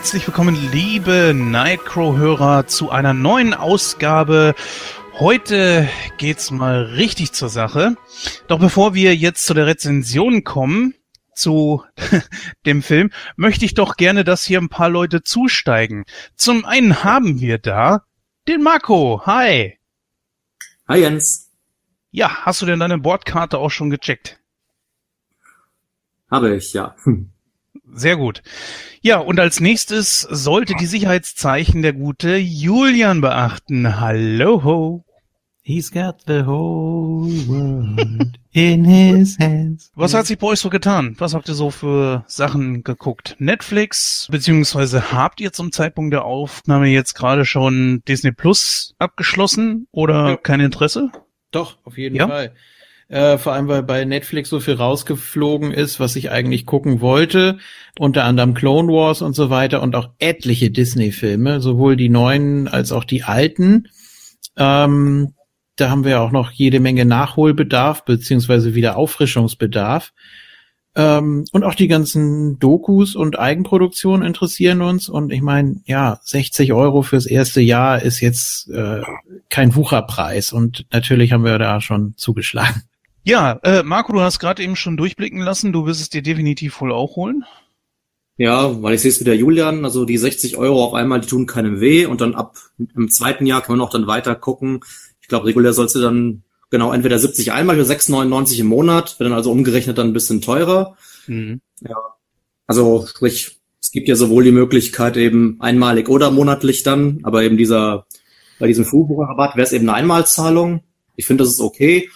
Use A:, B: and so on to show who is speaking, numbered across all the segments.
A: Herzlich willkommen, liebe Nightcrow-Hörer, zu einer neuen Ausgabe. Heute geht's mal richtig zur Sache. Doch bevor wir jetzt zu der Rezension kommen, zu dem Film, möchte ich doch gerne, dass hier ein paar Leute zusteigen. Zum einen haben wir da den Marco. Hi.
B: Hi Jens.
A: Ja, hast du denn deine Bordkarte auch schon gecheckt?
B: Habe ich, ja. Hm.
A: Sehr gut. Ja, und als nächstes sollte die Sicherheitszeichen der gute Julian beachten. Hallo. Ho.
C: He's got the whole world in his hands.
A: Was hat sich bei euch so getan? Was habt ihr so für Sachen geguckt? Netflix, beziehungsweise habt ihr zum Zeitpunkt der Aufnahme jetzt gerade schon Disney Plus abgeschlossen oder ja. kein Interesse?
C: Doch, auf jeden ja? Fall. Äh, vor allem, weil bei Netflix so viel rausgeflogen ist, was ich eigentlich gucken wollte. Unter anderem Clone Wars und so weiter und auch etliche Disney-Filme, sowohl die neuen als auch die alten. Ähm, da haben wir auch noch jede Menge Nachholbedarf beziehungsweise wieder Auffrischungsbedarf. Ähm, und auch die ganzen Dokus und Eigenproduktionen interessieren uns. Und ich meine, ja, 60 Euro fürs erste Jahr ist jetzt äh, kein Wucherpreis. Und natürlich haben wir da schon zugeschlagen.
A: Ja, äh, Marco, du hast gerade eben schon durchblicken lassen. Du wirst es dir definitiv wohl auch holen.
B: Ja, weil ich sehe es wieder Julian, also die 60 Euro auf einmal, die tun keinem weh und dann ab im zweiten Jahr kann man auch dann weiter gucken. Ich glaube, regulär sollst du dann genau entweder 70 einmal oder 6,99 im Monat, wird dann also umgerechnet dann ein bisschen teurer. Mhm. Ja. Also sprich, es gibt ja sowohl die Möglichkeit eben einmalig oder monatlich dann, aber eben dieser, bei diesem Fuhrbucherrabatt wäre es eben eine Einmalzahlung. Ich finde, das ist okay.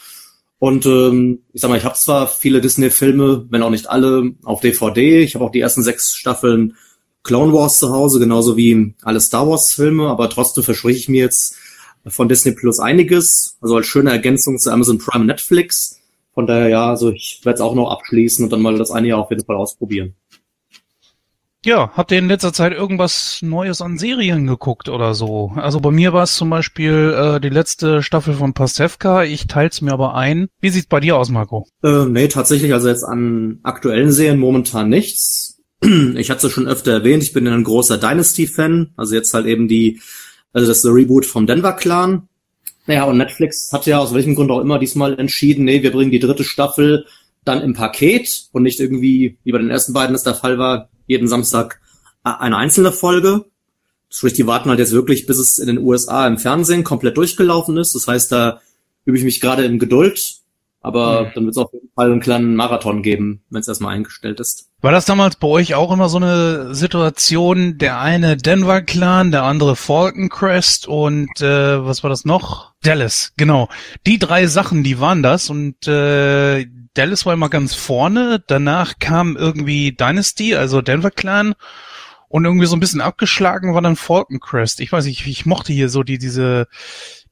B: Und ähm, ich sag mal, ich habe zwar viele Disney-Filme, wenn auch nicht alle, auf DVD. Ich habe auch die ersten sechs Staffeln Clone Wars zu Hause, genauso wie alle Star Wars-Filme, aber trotzdem verspreche ich mir jetzt von Disney Plus einiges. Also als schöne Ergänzung zu Amazon Prime Netflix. Von daher ja, also ich werde es auch noch abschließen und dann mal das eine Jahr auf jeden Fall ausprobieren.
A: Ja, habt ihr in letzter Zeit irgendwas Neues an Serien geguckt oder so? Also bei mir war es zum Beispiel äh, die letzte Staffel von Pasewka. Ich teil's mir aber ein. Wie sieht's bei dir aus, Marco?
B: Äh, nee, tatsächlich, also jetzt an aktuellen Serien momentan nichts. Ich hatte es schon öfter erwähnt, ich bin ein großer Dynasty-Fan. Also jetzt halt eben die, also das Reboot vom Denver Clan. Naja, und Netflix hat ja aus welchem Grund auch immer diesmal entschieden, nee, wir bringen die dritte Staffel dann im Paket und nicht irgendwie, wie bei den ersten beiden es der Fall war, jeden Samstag äh, eine einzelne Folge. Sprich, die warten halt jetzt wirklich, bis es in den USA im Fernsehen komplett durchgelaufen ist. Das heißt, da übe ich mich gerade in Geduld. Aber mhm. dann wird es auf jeden Fall einen kleinen Marathon geben, wenn es erstmal eingestellt ist.
A: War das damals bei euch auch immer so eine Situation, der eine Denver Clan, der andere Falcon Crest und äh, was war das noch? Dallas, genau. Die drei Sachen, die waren das und äh, Dallas war immer ganz vorne, danach kam irgendwie Dynasty, also Denver Clan und irgendwie so ein bisschen abgeschlagen war dann Falcon Crest. Ich weiß nicht, ich mochte hier so die, diese,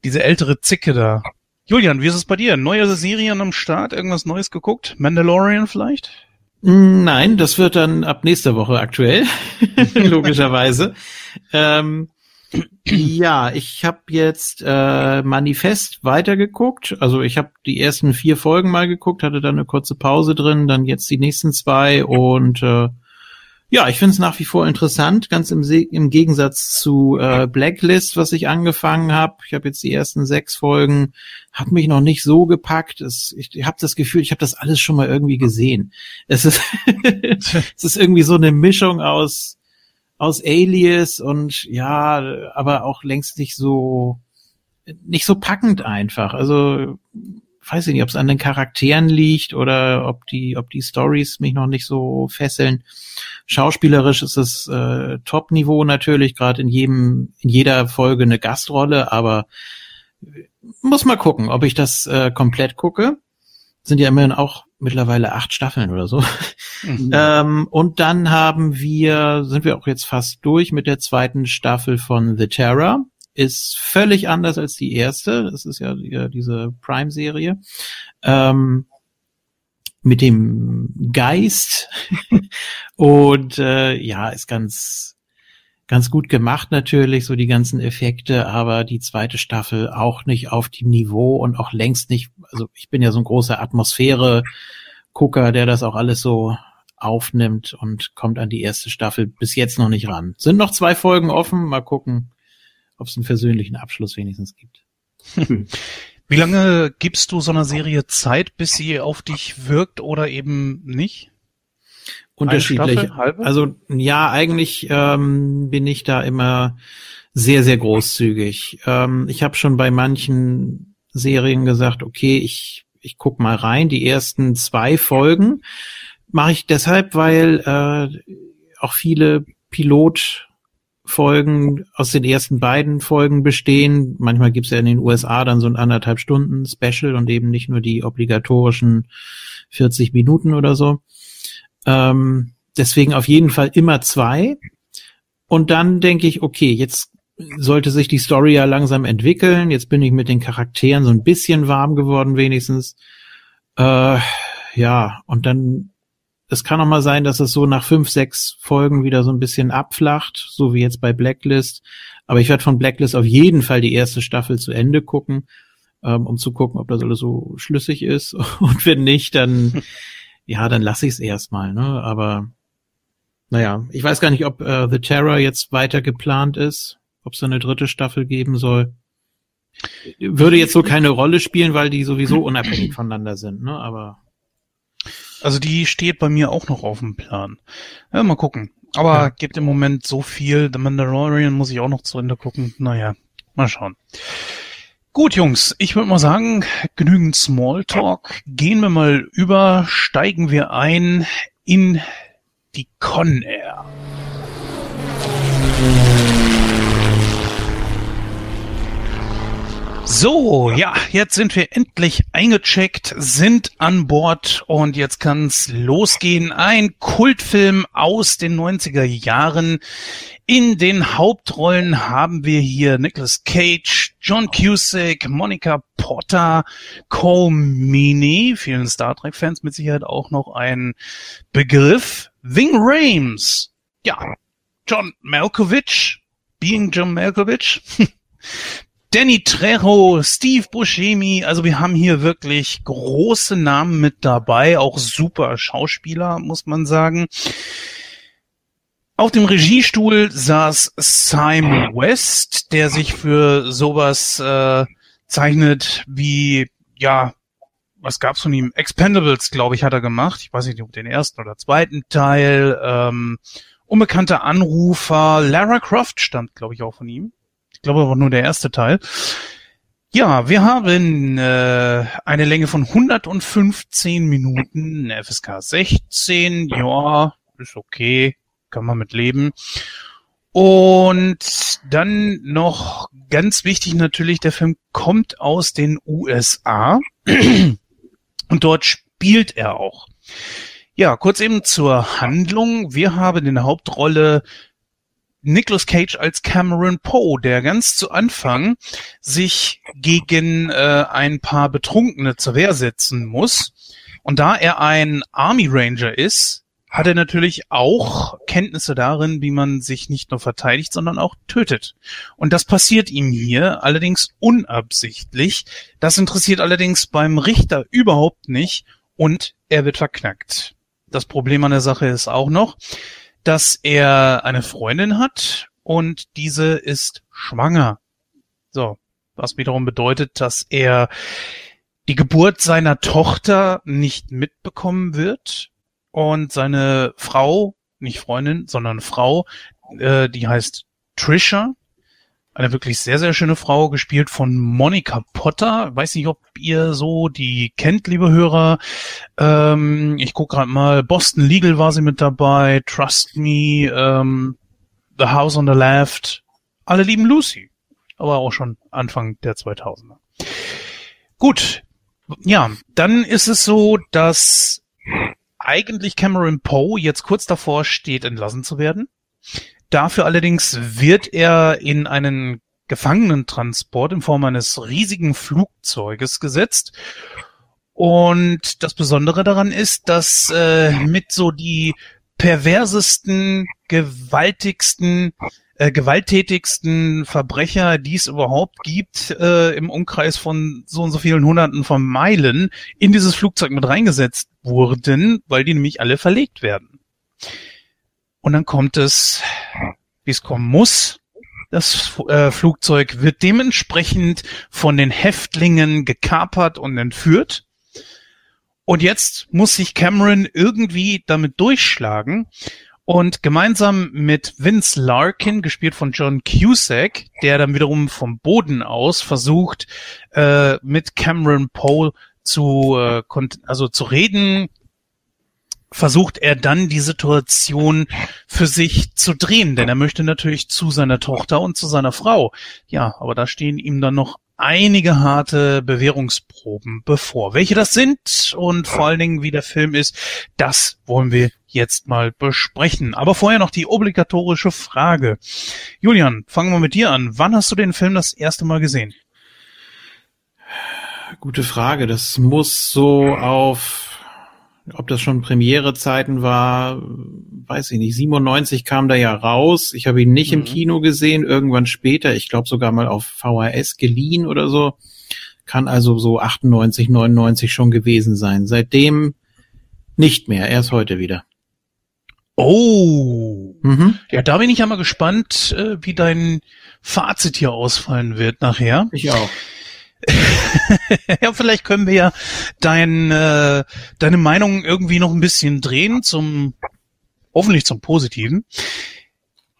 A: diese ältere Zicke da. Julian, wie ist es bei dir? Neue Serien am Start? Irgendwas Neues geguckt? Mandalorian vielleicht?
C: Nein, das wird dann ab nächster Woche aktuell, logischerweise. ähm, ja, ich habe jetzt äh, Manifest weitergeguckt. Also ich habe die ersten vier Folgen mal geguckt, hatte dann eine kurze Pause drin, dann jetzt die nächsten zwei und äh, ja, ich finde es nach wie vor interessant, ganz im, im Gegensatz zu äh, Blacklist, was ich angefangen habe. Ich habe jetzt die ersten sechs Folgen, hat mich noch nicht so gepackt. Es, ich habe das Gefühl, ich habe das alles schon mal irgendwie gesehen. Es ist, es ist irgendwie so eine Mischung aus aus Alias und ja, aber auch längst nicht so nicht so packend einfach. Also weiß ich nicht, ob es an den Charakteren liegt oder ob die ob die Stories mich noch nicht so fesseln. Schauspielerisch ist es äh, Top-Niveau natürlich, gerade in jedem in jeder Folge eine Gastrolle, aber muss mal gucken, ob ich das äh, komplett gucke. Sind ja immerhin auch mittlerweile acht Staffeln oder so. Mhm. ähm, und dann haben wir, sind wir auch jetzt fast durch mit der zweiten Staffel von The Terror. Ist völlig anders als die erste. Das ist ja, diese Prime-Serie. Ähm, mit dem Geist. und äh, ja, ist ganz, ganz gut gemacht natürlich, so die ganzen Effekte, aber die zweite Staffel auch nicht auf dem Niveau und auch längst nicht, also ich bin ja so ein großer Atmosphäre Gucker, der das auch alles so aufnimmt und kommt an die erste Staffel bis jetzt noch nicht ran. Sind noch zwei Folgen offen, mal gucken, ob es einen versöhnlichen Abschluss wenigstens gibt.
A: Wie lange gibst du so einer Serie Zeit, bis sie auf dich wirkt oder eben nicht?
C: Unterschiedlich.
A: Staffel,
C: also ja, eigentlich ähm, bin ich da immer sehr, sehr großzügig. Ähm, ich habe schon bei manchen Serien gesagt, okay, ich, ich guck mal rein. Die ersten zwei Folgen mache ich deshalb, weil äh, auch viele Pilotfolgen aus den ersten beiden Folgen bestehen. Manchmal gibt's ja in den USA dann so ein anderthalb Stunden Special und eben nicht nur die obligatorischen 40 Minuten oder so. Ähm, deswegen auf jeden Fall immer zwei. Und dann denke ich, okay, jetzt sollte sich die Story ja langsam entwickeln. Jetzt bin ich mit den Charakteren so ein bisschen warm geworden, wenigstens. Äh, ja, und dann, es kann auch mal sein, dass es so nach fünf, sechs Folgen wieder so ein bisschen abflacht, so wie jetzt bei Blacklist. Aber ich werde von Blacklist auf jeden Fall die erste Staffel zu Ende gucken, ähm, um zu gucken, ob das alles so schlüssig ist. Und wenn nicht, dann, ja, dann lasse ich es erstmal, ne? Aber naja, ich weiß gar nicht, ob äh, The Terror jetzt weiter geplant ist ob es eine dritte Staffel geben soll. Würde jetzt so keine Rolle spielen, weil die sowieso unabhängig voneinander sind, ne? Aber.
A: Also die steht bei mir auch noch auf dem Plan. Ja, mal gucken. Aber ja. gibt im Moment so viel. The Mandalorian muss ich auch noch zu Ende gucken. Naja, mal schauen. Gut, Jungs, ich würde mal sagen, genügend Smalltalk. Gehen wir mal über, steigen wir ein in die Con Air. So, ja, jetzt sind wir endlich eingecheckt, sind an Bord und jetzt kann's losgehen. Ein Kultfilm aus den 90er Jahren. In den Hauptrollen haben wir hier Nicolas Cage, John Cusack, Monica Potter, Cole Meany, vielen Star Trek Fans mit Sicherheit auch noch ein Begriff, Ving Rames, ja, John Malkovich, Being John Malkovich, Danny Trejo, Steve Buscemi, also wir haben hier wirklich große Namen mit dabei, auch super Schauspieler, muss man sagen. Auf dem Regiestuhl saß Simon West, der sich für sowas äh, zeichnet wie, ja, was gab's von ihm? Expendables, glaube ich, hat er gemacht. Ich weiß nicht, ob den ersten oder zweiten Teil. Ähm, Unbekannte Anrufer. Lara Croft stammt, glaube ich, auch von ihm glaube aber nur der erste Teil. Ja, wir haben äh, eine Länge von 115 Minuten, FSK 16, ja, ist okay, kann man mit leben. Und dann noch ganz wichtig natürlich, der Film kommt aus den USA und dort spielt er auch. Ja, kurz eben zur Handlung. Wir haben in der Hauptrolle Nicolas Cage als Cameron Poe, der ganz zu Anfang sich gegen äh, ein paar Betrunkene zur Wehr setzen muss. Und da er ein Army Ranger ist, hat er natürlich auch Kenntnisse darin, wie man sich nicht nur verteidigt, sondern auch tötet. Und das passiert ihm hier allerdings unabsichtlich. Das interessiert allerdings beim Richter überhaupt nicht und er wird verknackt. Das Problem an der Sache ist auch noch, dass er eine Freundin hat und diese ist schwanger. So, was wiederum bedeutet, dass er die Geburt seiner Tochter nicht mitbekommen wird und seine Frau, nicht Freundin, sondern Frau, äh, die heißt Trisha, eine wirklich sehr, sehr schöne Frau, gespielt von Monica Potter. Weiß nicht, ob ihr so die kennt, liebe Hörer. Ähm, ich gucke gerade mal, Boston Legal war sie mit dabei, Trust Me, ähm, The House on the Left. Alle lieben Lucy. Aber auch schon Anfang der 2000er. Gut. Ja, dann ist es so, dass eigentlich Cameron Poe jetzt kurz davor steht, entlassen zu werden. Dafür allerdings wird er in einen Gefangenentransport in Form eines riesigen Flugzeuges gesetzt. Und das Besondere daran ist, dass äh, mit so die perversesten, gewaltigsten äh, gewalttätigsten Verbrecher, die es überhaupt gibt, äh, im Umkreis von so und so vielen Hunderten von Meilen in dieses Flugzeug mit reingesetzt wurden, weil die nämlich alle verlegt werden. Und dann kommt es, wie es kommen muss. Das äh, Flugzeug wird dementsprechend von den Häftlingen gekapert und entführt. Und jetzt muss sich Cameron irgendwie damit durchschlagen und gemeinsam mit Vince Larkin, gespielt von John Cusack, der dann wiederum vom Boden aus versucht, äh, mit Cameron Poe zu, äh, also zu reden, versucht er dann die Situation für sich zu drehen, denn er möchte natürlich zu seiner Tochter und zu seiner Frau. Ja, aber da stehen ihm dann noch einige harte Bewährungsproben bevor. Welche das sind und vor allen Dingen wie der Film ist, das wollen wir jetzt mal besprechen. Aber vorher noch die obligatorische Frage. Julian, fangen wir mit dir an. Wann hast du den Film das erste Mal gesehen?
C: Gute Frage. Das muss so auf ob das schon Premierezeiten war, weiß ich nicht. 97 kam da ja raus. Ich habe ihn nicht mhm. im Kino gesehen, irgendwann später. Ich glaube sogar mal auf VHS geliehen oder so. Kann also so 98, 99 schon gewesen sein. Seitdem nicht mehr. Erst heute wieder.
A: Oh, mhm. ja, da bin ich ja mal gespannt, äh, wie dein Fazit hier ausfallen wird nachher.
C: Ich auch.
A: ja, vielleicht können wir ja dein, äh, deine Meinung irgendwie noch ein bisschen drehen zum, hoffentlich zum Positiven.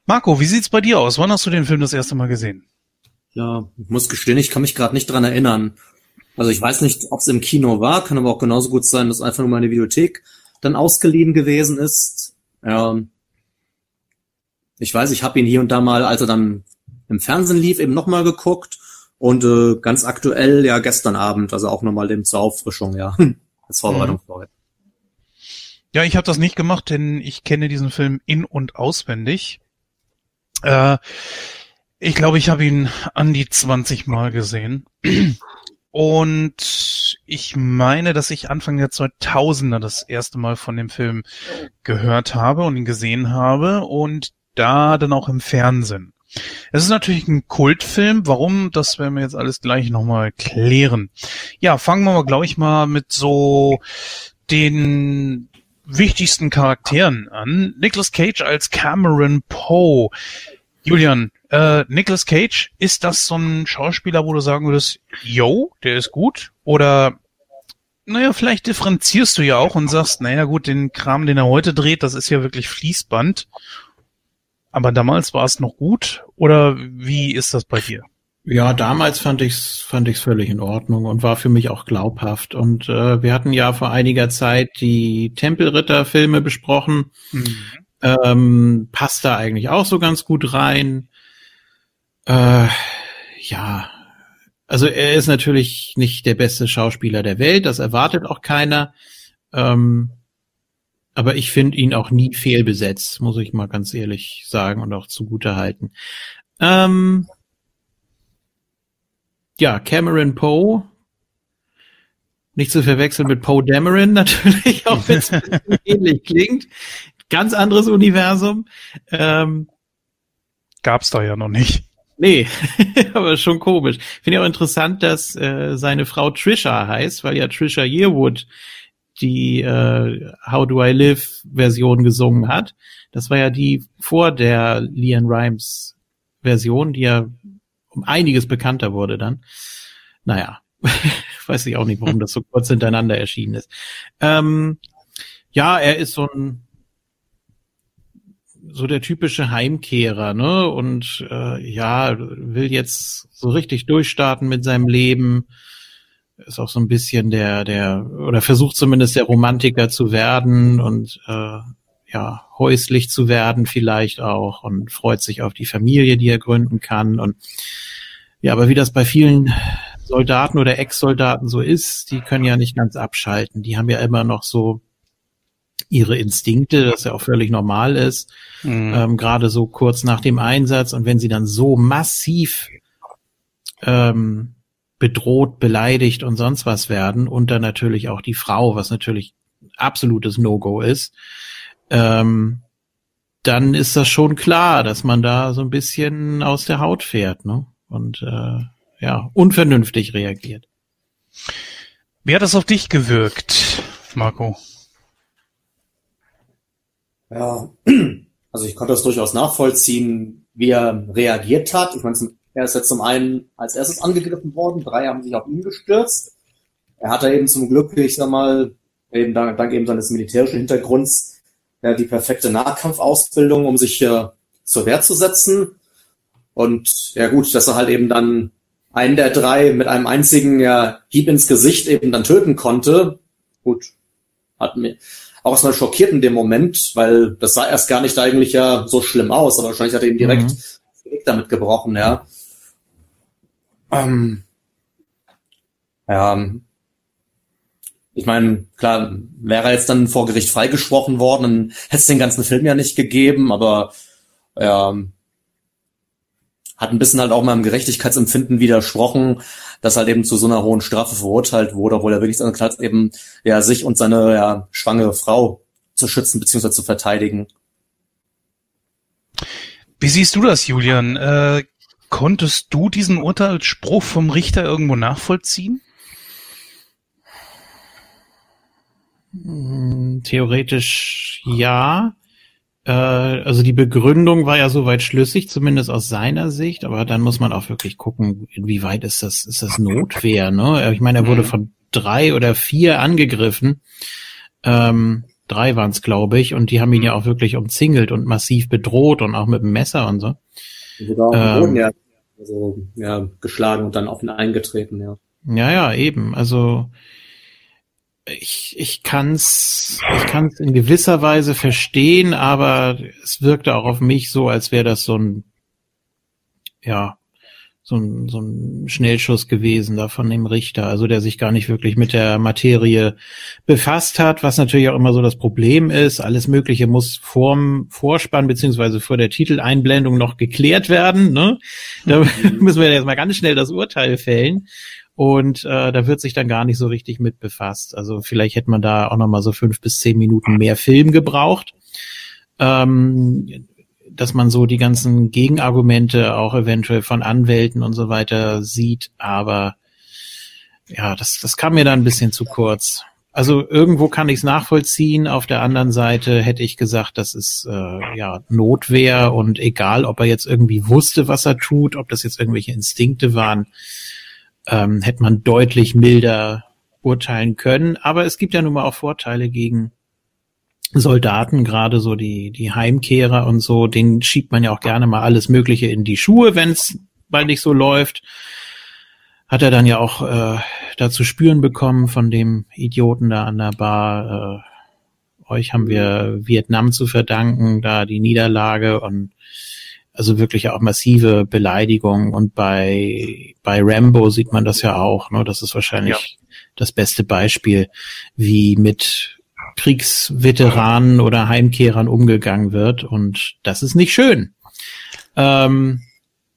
A: Marco, wie sieht's bei dir aus? Wann hast du den Film das erste Mal gesehen?
B: Ja, ich muss gestehen, ich kann mich gerade nicht dran erinnern. Also ich weiß nicht, ob es im Kino war, kann aber auch genauso gut sein, dass einfach nur meine Videothek dann ausgeliehen gewesen ist. Ja, ich weiß, ich habe ihn hier und da mal, als er dann im Fernsehen lief, eben nochmal geguckt und äh, ganz aktuell ja gestern Abend, also auch nochmal dem zur Auffrischung, ja, als Vorbereitung für heute.
A: Ja, ich habe das nicht gemacht, denn ich kenne diesen Film in und auswendig. Äh, ich glaube, ich habe ihn an die 20 Mal gesehen. Und ich meine, dass ich Anfang der 2000er das erste Mal von dem Film gehört habe und ihn gesehen habe und da dann auch im Fernsehen. Es ist natürlich ein Kultfilm. Warum? Das werden wir jetzt alles gleich nochmal klären. Ja, fangen wir mal, glaube ich, mal mit so den wichtigsten Charakteren an. Nicolas Cage als Cameron Poe. Julian, äh, Nicolas Cage, ist das so ein Schauspieler, wo du sagen würdest, yo, der ist gut? Oder naja, vielleicht differenzierst du ja auch und sagst, naja gut, den Kram, den er heute dreht, das ist ja wirklich Fließband. Aber damals war es noch gut oder wie ist das bei dir?
C: Ja, damals fand ich's fand ich's völlig in Ordnung und war für mich auch glaubhaft. Und äh, wir hatten ja vor einiger Zeit die Tempelritter-Filme besprochen. Mhm. Ähm, passt da eigentlich auch so ganz gut rein. Äh, ja, also er ist natürlich nicht der beste Schauspieler der Welt, das erwartet auch keiner. Ähm, aber ich finde ihn auch nie fehlbesetzt, muss ich mal ganz ehrlich sagen und auch zugute halten. Ähm, ja, Cameron Poe. Nicht zu verwechseln mit Poe Dameron, natürlich, auch wenn es ähnlich klingt. Ganz anderes Universum. Ähm,
A: Gab's da ja noch nicht.
C: Nee, aber schon komisch. Finde ich auch interessant, dass äh, seine Frau Trisha heißt, weil ja Trisha Yearwood die äh, How Do I Live Version gesungen hat. Das war ja die vor der Leon Rhymes Version, die ja um einiges bekannter wurde dann. Naja, weiß ich auch nicht, warum das so kurz hintereinander erschienen ist. Ähm, ja, er ist so ein so der typische Heimkehrer, ne? Und äh, ja, will jetzt so richtig durchstarten mit seinem Leben ist auch so ein bisschen der, der, oder versucht zumindest der Romantiker zu werden und äh, ja, häuslich zu werden vielleicht auch und freut sich auf die Familie, die er gründen kann. Und ja, aber wie das bei vielen Soldaten oder Ex-Soldaten so ist, die können ja nicht ganz abschalten. Die haben ja immer noch so ihre Instinkte, das ja auch völlig normal ist, mhm. ähm, gerade so kurz nach dem Einsatz. Und wenn sie dann so massiv ähm, bedroht, beleidigt und sonst was werden und dann natürlich auch die Frau, was natürlich absolutes No-Go ist. Ähm, dann ist das schon klar, dass man da so ein bisschen aus der Haut fährt, ne? Und äh, ja, unvernünftig reagiert.
A: Wie hat das auf dich gewirkt, Marco?
B: Ja, also ich konnte das durchaus nachvollziehen, wie er reagiert hat. Ich meine, er ist jetzt zum einen als erstes angegriffen worden, drei haben sich auf ihn gestürzt. Er hatte eben zum Glück, ich sag mal, eben dank, dank eben seines militärischen Hintergrunds, ja, die perfekte Nahkampfausbildung, um sich hier zur Wehr zu setzen. Und ja gut, dass er halt eben dann einen der drei mit einem einzigen ja, Hieb ins Gesicht eben dann töten konnte. Gut, hat mir auch erstmal schockiert in dem Moment, weil das sah erst gar nicht eigentlich ja so schlimm aus, aber wahrscheinlich hat er eben direkt mhm. damit gebrochen, ja. Ähm, ja, ich meine, klar, wäre jetzt dann vor Gericht freigesprochen worden, dann hätte es den ganzen Film ja nicht gegeben, aber ja, hat ein bisschen halt auch meinem Gerechtigkeitsempfinden widersprochen, dass halt eben zu so einer hohen Strafe verurteilt wurde, obwohl er wirklich seine hat, eben ja sich und seine ja, schwangere Frau zu schützen bzw. zu verteidigen.
A: Wie siehst du das, Julian? Äh, konntest du diesen Urteilsspruch vom Richter irgendwo nachvollziehen?
C: Theoretisch ja. Äh, also die Begründung war ja soweit schlüssig, zumindest aus seiner Sicht, aber dann muss man auch wirklich gucken, inwieweit ist das, ist das Notwehr, ne? Ich meine, er wurde mhm. von drei oder vier angegriffen. Ähm, drei waren es, glaube ich, und die haben ihn ja auch wirklich umzingelt und massiv bedroht und auch mit dem Messer und so.
B: Sogar auf dem Boden, ähm, ja. Also, ja, geschlagen und dann auf ihn eingetreten, ja.
C: Ja, ja, eben. Also ich, ich kann's, ich kann's in gewisser Weise verstehen, aber es wirkte auch auf mich so, als wäre das so ein, ja, so ein, so ein Schnellschuss gewesen da von dem Richter, also der sich gar nicht wirklich mit der Materie befasst hat, was natürlich auch immer so das Problem ist. Alles Mögliche muss vorm Vorspann beziehungsweise vor der Titeleinblendung noch geklärt werden. Ne? Da mhm. müssen wir jetzt mal ganz schnell das Urteil fällen. Und äh, da wird sich dann gar nicht so richtig mit befasst. Also vielleicht hätte man da auch noch mal so fünf bis zehn Minuten mehr Film gebraucht. Ähm, dass man so die ganzen Gegenargumente auch eventuell von Anwälten und so weiter sieht, aber ja, das, das kam mir dann ein bisschen zu kurz. Also irgendwo kann ich es nachvollziehen. Auf der anderen Seite hätte ich gesagt, das ist äh, ja Notwehr und egal, ob er jetzt irgendwie wusste, was er tut, ob das jetzt irgendwelche Instinkte waren, ähm, hätte man deutlich milder urteilen können. Aber es gibt ja nun mal auch Vorteile gegen Soldaten, gerade so die, die Heimkehrer und so, denen schiebt man ja auch gerne mal alles Mögliche in die Schuhe, wenn es bald nicht so läuft. Hat er dann ja auch äh, da zu spüren bekommen von dem Idioten da an der Bar. Äh, euch haben wir Vietnam zu verdanken, da die Niederlage und also wirklich auch massive Beleidigungen. Und bei, bei Rambo sieht man das ja auch. Ne? Das ist wahrscheinlich ja. das beste Beispiel, wie mit Kriegsveteranen oder Heimkehrern umgegangen wird. Und das ist nicht schön. Ähm,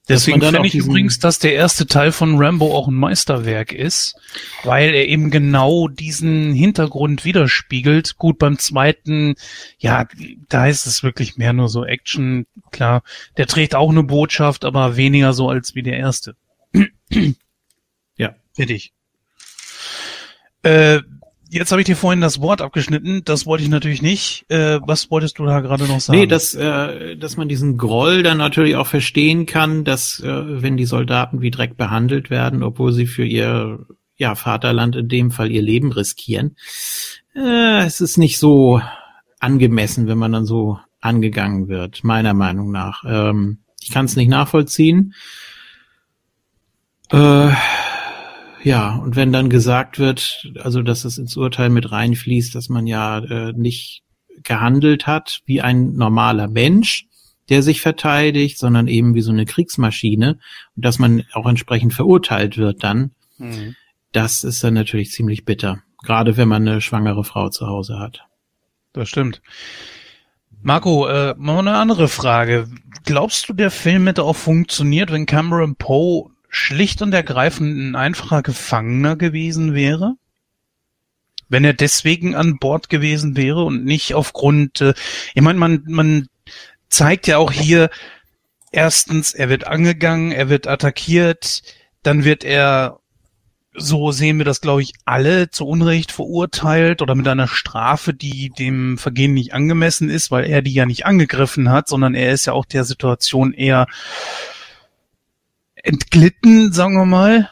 A: Deswegen finde ich übrigens, dass der erste Teil von Rambo auch ein Meisterwerk ist, weil er eben genau diesen Hintergrund widerspiegelt. Gut, beim zweiten, ja, da ist es wirklich mehr nur so Action. Klar, der trägt auch eine Botschaft, aber weniger so als wie der erste. ja, fertig. Äh, Jetzt habe ich dir vorhin das Wort abgeschnitten. Das wollte ich natürlich nicht. Äh, was wolltest du da gerade noch sagen?
C: Nee, dass, äh, dass man diesen Groll dann natürlich auch verstehen kann, dass äh, wenn die Soldaten wie Dreck behandelt werden, obwohl sie für ihr ja, Vaterland in dem Fall ihr Leben riskieren, äh, es ist nicht so angemessen, wenn man dann so angegangen wird, meiner Meinung nach. Ähm, ich kann es nicht nachvollziehen. Äh, ja, und wenn dann gesagt wird, also dass es ins Urteil mit reinfließt, dass man ja äh, nicht gehandelt hat wie ein normaler Mensch, der sich verteidigt, sondern eben wie so eine Kriegsmaschine und dass man auch entsprechend verurteilt wird dann, mhm. das ist dann natürlich ziemlich bitter. Gerade wenn man eine schwangere Frau zu Hause hat.
A: Das stimmt. Marco, äh, mal eine andere Frage. Glaubst du, der Film hätte auch funktioniert, wenn Cameron Poe schlicht und ergreifend ein einfacher Gefangener gewesen wäre? Wenn er deswegen an Bord gewesen wäre und nicht aufgrund, äh, ich meine, man, man zeigt ja auch hier, erstens, er wird angegangen, er wird attackiert, dann wird er, so sehen wir das, glaube ich, alle zu Unrecht verurteilt oder mit einer Strafe, die dem Vergehen nicht angemessen ist, weil er die ja nicht angegriffen hat, sondern er ist ja auch der Situation eher entglitten, sagen wir mal.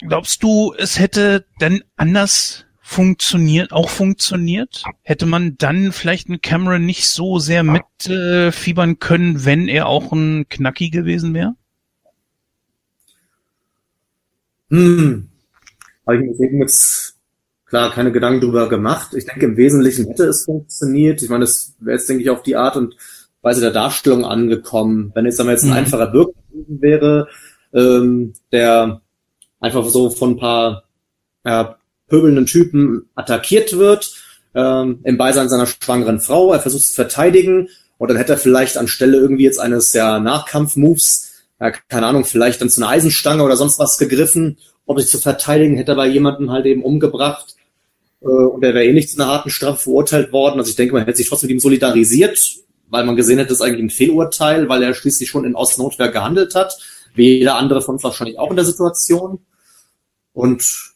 A: Glaubst du, es hätte denn anders funktioniert, auch funktioniert? Hätte man dann vielleicht einen Cameron nicht so sehr mitfiebern äh, können, wenn er auch ein Knacki gewesen wäre?
B: Hm. Habe ich mir jetzt klar keine Gedanken drüber gemacht. Ich denke, im Wesentlichen hätte es funktioniert. Ich meine, es wäre jetzt, denke ich, auf die Art und Weise der Darstellung angekommen. Wenn jetzt, jetzt ein mhm. einfacher Bürger gewesen wäre, ähm, der einfach so von ein paar ja, pöbelnden Typen attackiert wird, ähm, im Beisein seiner schwangeren Frau. Er versucht zu verteidigen und dann hätte er vielleicht anstelle irgendwie jetzt eines ja, Nachkampfmoves, ja, keine Ahnung, vielleicht dann zu einer Eisenstange oder sonst was gegriffen, um sich zu verteidigen, hätte er bei jemanden halt eben umgebracht äh, und er wäre eh nicht zu einer harten Strafe verurteilt worden. Also ich denke, man hätte sich trotzdem mit ihm solidarisiert, weil man gesehen hätte, das ist eigentlich ein Fehlurteil, weil er schließlich schon in Ostnotwehr gehandelt hat, wie jeder andere von uns wahrscheinlich auch in der Situation. Und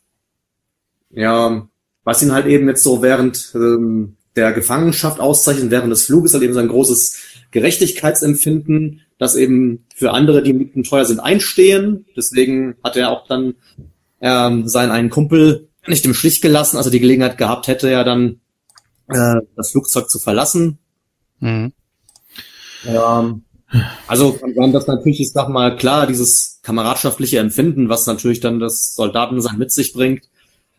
B: ja, was ihn halt eben jetzt so während ähm, der Gefangenschaft auszeichnet, während des Fluges halt eben so ein großes Gerechtigkeitsempfinden, dass eben für andere, die Mieten teuer sind, einstehen. Deswegen hat er auch dann ähm, seinen einen Kumpel nicht im Stich gelassen, also die Gelegenheit gehabt hätte, ja dann äh, das Flugzeug zu verlassen. Mhm. Ja, also dann das natürlich, ich sag mal, klar, dieses kameradschaftliche Empfinden, was natürlich dann das Soldatensein mit sich bringt,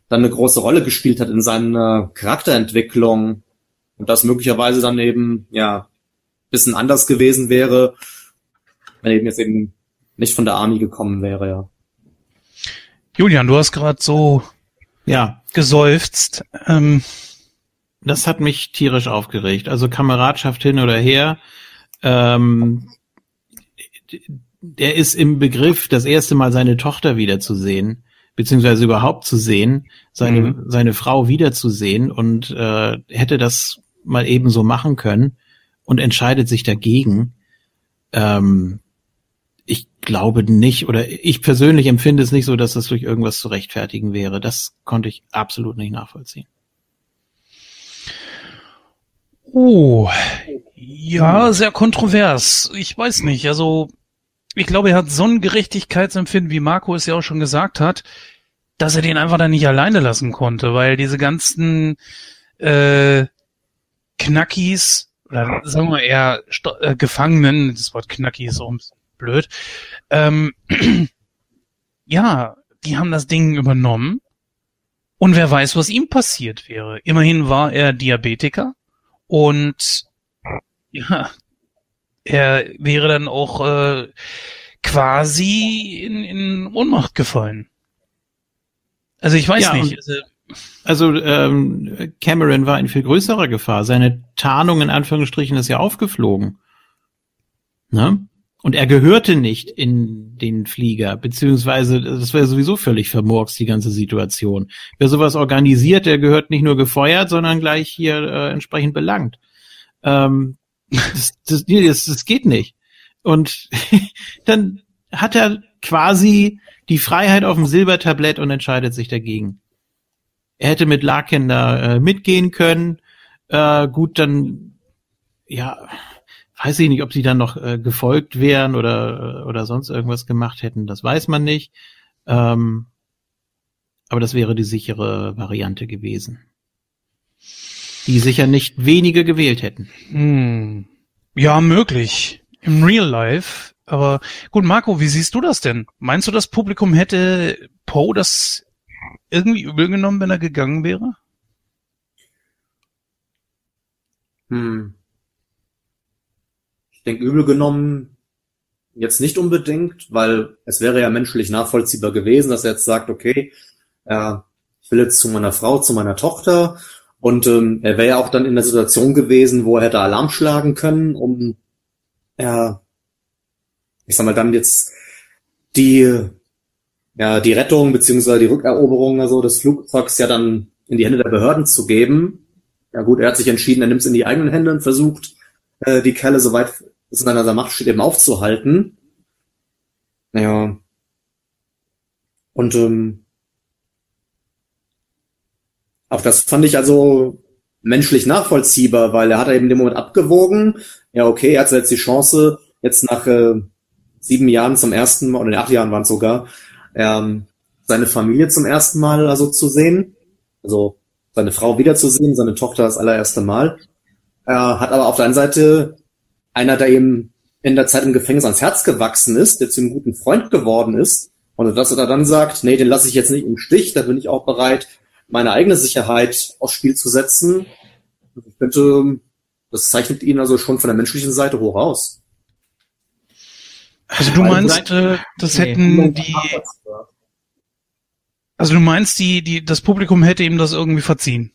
B: dann eine große Rolle gespielt hat in seiner Charakterentwicklung und das möglicherweise dann eben, ja, bisschen anders gewesen wäre, wenn er eben jetzt eben nicht von der Army gekommen wäre, ja.
A: Julian, du hast gerade so ja geseufzt. Ähm.
C: Das hat mich tierisch aufgeregt. Also Kameradschaft hin oder her. Ähm, der ist im Begriff, das erste Mal seine Tochter wiederzusehen beziehungsweise überhaupt zu sehen, seine, mhm. seine Frau wiederzusehen und äh, hätte das mal eben so machen können und entscheidet sich dagegen. Ähm, ich glaube nicht, oder ich persönlich empfinde es nicht so, dass das durch irgendwas zu rechtfertigen wäre. Das konnte ich absolut nicht nachvollziehen.
A: Oh, ja, sehr kontrovers. Ich weiß nicht. Also ich glaube, er hat so ein Gerechtigkeitsempfinden, wie Marco es ja auch schon gesagt hat, dass er den einfach dann nicht alleine lassen konnte, weil diese ganzen äh, Knackis, oder sagen wir eher äh, Gefangenen, das Wort Knacki ist auch ein bisschen blöd, ähm, ja, die haben das Ding übernommen und wer weiß, was ihm passiert wäre. Immerhin war er Diabetiker und ja, er wäre dann auch äh, quasi in, in Ohnmacht gefallen. Also ich weiß ja, nicht.
C: Also, also ähm, Cameron war in viel größerer Gefahr. Seine Tarnung in Anführungsstrichen ist ja aufgeflogen. Ne? Und er gehörte nicht in den Flieger, beziehungsweise das wäre sowieso völlig vermurkst, die ganze Situation. Wer sowas organisiert, der gehört nicht nur gefeuert, sondern gleich hier äh, entsprechend belangt. Ähm, das, das, das, das geht nicht. Und dann hat er quasi die Freiheit auf dem Silbertablett und entscheidet sich dagegen. Er hätte mit Larkin da äh, mitgehen können. Äh, gut, dann ja, weiß ich nicht, ob sie dann noch äh, gefolgt wären oder oder sonst irgendwas gemacht hätten. Das weiß man nicht. Ähm, aber das wäre die sichere Variante gewesen die sicher nicht wenige gewählt hätten.
A: Hm. Ja, möglich. Im Real Life. Aber gut, Marco, wie siehst du das denn? Meinst du, das Publikum hätte Poe das irgendwie übel genommen, wenn er gegangen wäre?
B: Hm. Ich denke, übel genommen jetzt nicht unbedingt, weil es wäre ja menschlich nachvollziehbar gewesen, dass er jetzt sagt, okay, äh, ich will jetzt zu meiner Frau, zu meiner Tochter und ähm, er wäre ja auch dann in der Situation gewesen, wo er hätte Alarm schlagen können, um ja, ich sag mal, dann jetzt die, ja, die Rettung beziehungsweise die Rückeroberung also des Flugzeugs ja dann in die Hände der Behörden zu geben. Ja gut, er hat sich entschieden, er nimmt es in die eigenen Hände und versucht, äh, die Kerle so weit es in seiner Macht steht, eben aufzuhalten. Naja. Und ähm, auch das fand ich also menschlich nachvollziehbar, weil er hat eben dem Moment abgewogen, ja okay, er hat jetzt die Chance, jetzt nach äh, sieben Jahren zum ersten Mal, oder in acht Jahren waren es sogar, ähm, seine Familie zum ersten Mal also zu sehen, also seine Frau wiederzusehen, seine Tochter das allererste Mal. Er hat aber auf der einen Seite einer, der ihm in der Zeit im Gefängnis ans Herz gewachsen ist, der zu einem guten Freund geworden ist, und dass er dann sagt, nee, den lasse ich jetzt nicht im Stich, da bin ich auch bereit, meine eigene Sicherheit aufs Spiel zu setzen. Ich finde, das zeichnet ihn also schon von der menschlichen Seite hoch aus.
A: Also du meinst, äh, das hätten die, also du meinst, die, die, das Publikum hätte ihm das irgendwie verziehen?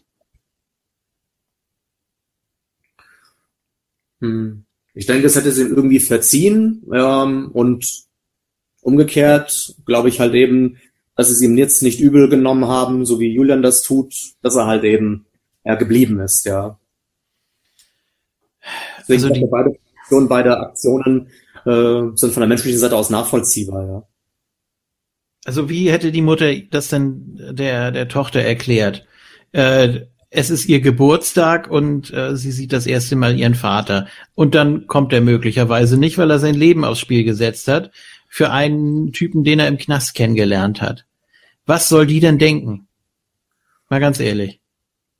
B: Hm. Ich denke, es hätte es ihm irgendwie verziehen ähm, und umgekehrt glaube ich halt eben, dass es ihm jetzt nicht übel genommen haben, so wie Julian das tut, dass er halt eben ja, geblieben ist, ja. Also die beide Aktionen, beide Aktionen äh, sind von der menschlichen Seite aus nachvollziehbar, ja.
C: Also wie hätte die Mutter das denn der, der Tochter erklärt? Äh, es ist ihr Geburtstag und äh, sie sieht das erste Mal ihren Vater. Und dann kommt er möglicherweise nicht, weil er sein Leben aufs Spiel gesetzt hat, für einen Typen, den er im Knast kennengelernt hat. Was soll die denn denken? Mal ganz ehrlich.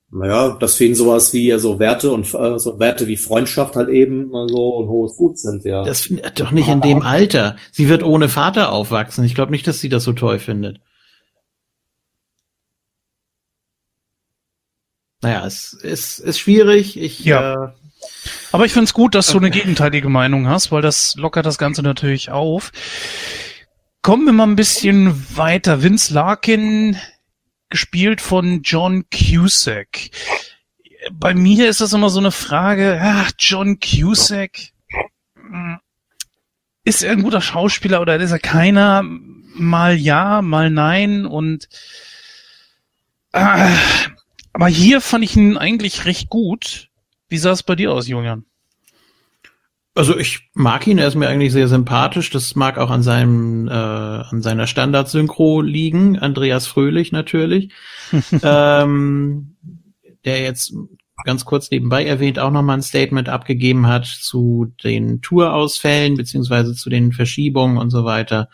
B: Naja, dass für ihn sowas wie so Werte und äh, so Werte wie Freundschaft halt eben so ein hohes Gut sind, ja.
C: Das doch nicht in dem Alter. Sie wird ohne Vater aufwachsen. Ich glaube nicht, dass sie das so toll findet. Naja, es ist, ist schwierig. Ich,
A: ja. Äh, aber ich finde es gut, dass du eine gegenteilige Meinung hast, weil das lockert das Ganze natürlich auf. Kommen wir mal ein bisschen weiter. Vince Larkin gespielt von John Cusack. Bei mir ist das immer so eine Frage, ach, John Cusack, hm, ist er ein guter Schauspieler oder ist er keiner? Mal ja, mal nein und äh, aber hier fand ich ihn eigentlich recht gut. Wie sah es bei dir aus, Julian?
C: Also ich mag ihn, er ist mir eigentlich sehr sympathisch. Das mag auch an seinem, äh, an seiner Standardsynchro liegen. Andreas Fröhlich natürlich. ähm, der jetzt ganz kurz nebenbei erwähnt auch nochmal ein Statement abgegeben hat zu den Tourausfällen beziehungsweise zu den Verschiebungen und so weiter.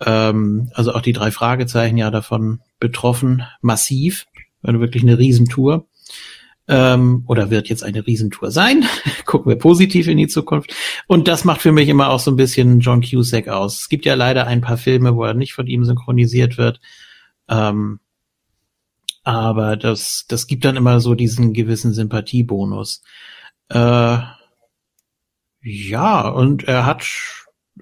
C: Ähm, also auch die drei Fragezeichen ja davon betroffen, massiv, also wirklich eine Riesentour ähm, oder wird jetzt eine Riesentour sein. Gucken wir positiv in die Zukunft. Und das macht für mich immer auch so ein bisschen John Cusack aus. Es gibt ja leider ein paar Filme, wo er nicht von ihm synchronisiert wird. Ähm, aber das, das gibt dann immer so diesen gewissen Sympathiebonus. Äh, ja, und er hat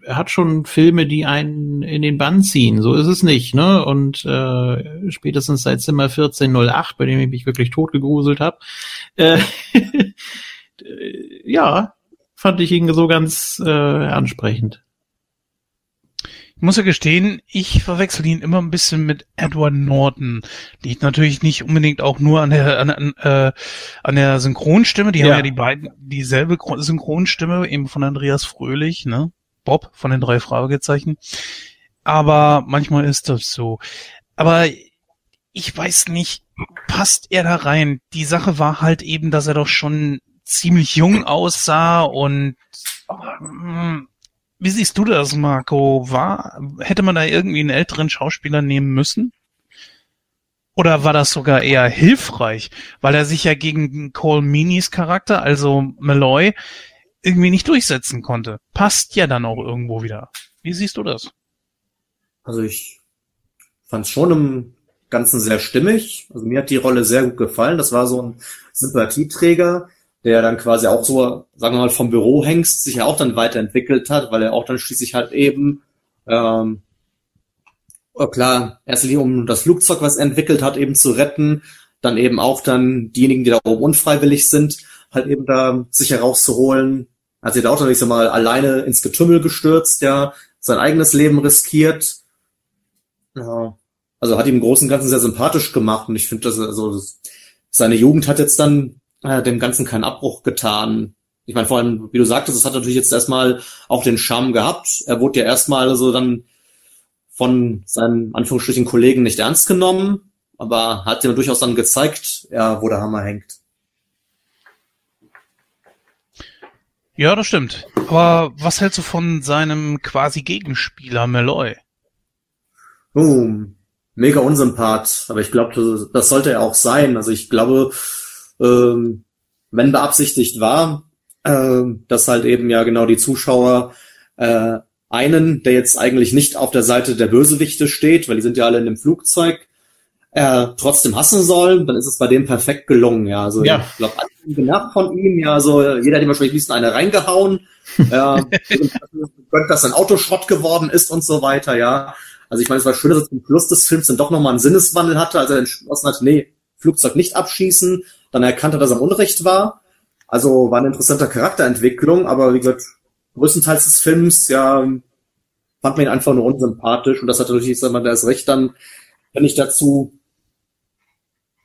C: hat schon Filme, die einen in den Bann ziehen. So ist es nicht, ne? Und äh, spätestens seit Zimmer 1408, bei dem ich mich wirklich totgegruselt habe, äh, ja, fand ich ihn so ganz äh, ansprechend.
A: Ich muss ja gestehen, ich verwechsel ihn immer ein bisschen mit Edward Norton. Liegt natürlich nicht unbedingt auch nur an der an, an, äh, an der Synchronstimme. Die ja. haben ja die beiden dieselbe Synchronstimme, eben von Andreas Fröhlich, ne? Bob von den drei Fragezeichen. Aber manchmal ist das so. Aber ich weiß nicht, passt er da rein? Die Sache war halt eben, dass er doch schon ziemlich jung aussah und hm, wie siehst du das, Marco? War, hätte man da irgendwie einen älteren Schauspieler nehmen müssen? Oder war das sogar eher hilfreich, weil er sich ja gegen Cole Meanys Charakter, also Malloy, irgendwie nicht durchsetzen konnte. Passt ja dann auch irgendwo wieder. Wie siehst du das?
B: Also ich fand es schon im Ganzen sehr stimmig. Also mir hat die Rolle sehr gut gefallen. Das war so ein Sympathieträger, der dann quasi auch so, sagen wir mal, vom Bürohengst sich ja auch dann weiterentwickelt hat, weil er auch dann schließlich halt eben, ähm, oh klar, erstlich um das Flugzeug, was er entwickelt hat, eben zu retten, dann eben auch dann diejenigen, die da oben unfreiwillig sind, halt eben da sich herauszuholen, hat sich da auch ich sag mal, alleine ins Getümmel gestürzt, ja, sein eigenes Leben riskiert. Ja, also hat ihm im Großen und Ganzen sehr sympathisch gemacht und ich finde, dass also seine Jugend hat jetzt dann äh, dem Ganzen keinen Abbruch getan. ich meine, vor allem, wie du sagtest, es hat natürlich jetzt erstmal auch den Charme gehabt. Er wurde ja erstmal so dann von seinen Anführungsstrichen Kollegen nicht ernst genommen, aber hat ja durchaus dann gezeigt, ja, wo der Hammer hängt.
A: Ja, das stimmt. Aber was hältst du von seinem quasi Gegenspieler Malloy?
B: Oh, mega Unsympath, aber ich glaube, das sollte er auch sein. Also ich glaube, ähm, wenn beabsichtigt war, äh, dass halt eben ja genau die Zuschauer äh, einen, der jetzt eigentlich nicht auf der Seite der Bösewichte steht, weil die sind ja alle in dem Flugzeug, äh, trotzdem hassen sollen, dann ist es bei dem perfekt gelungen. Ja, also ja. ich glaube, genervt von ihm. Ja, so jeder hat ihm wahrscheinlich liebsten eine reingehauen. äh, dass sein Auto Schrott geworden ist und so weiter. Ja, also ich meine, es war schön, dass er zum Schluss des Films dann doch nochmal einen Sinneswandel hatte, als er entschlossen hat, nee, Flugzeug nicht abschießen, dann erkannt er, dass er im Unrecht war. Also war eine interessante Charakterentwicklung, aber wie gesagt, größtenteils des Films, ja, fand man ihn einfach nur unsympathisch und das hat natürlich, ich sag mal, das Recht dann, wenn ich dazu,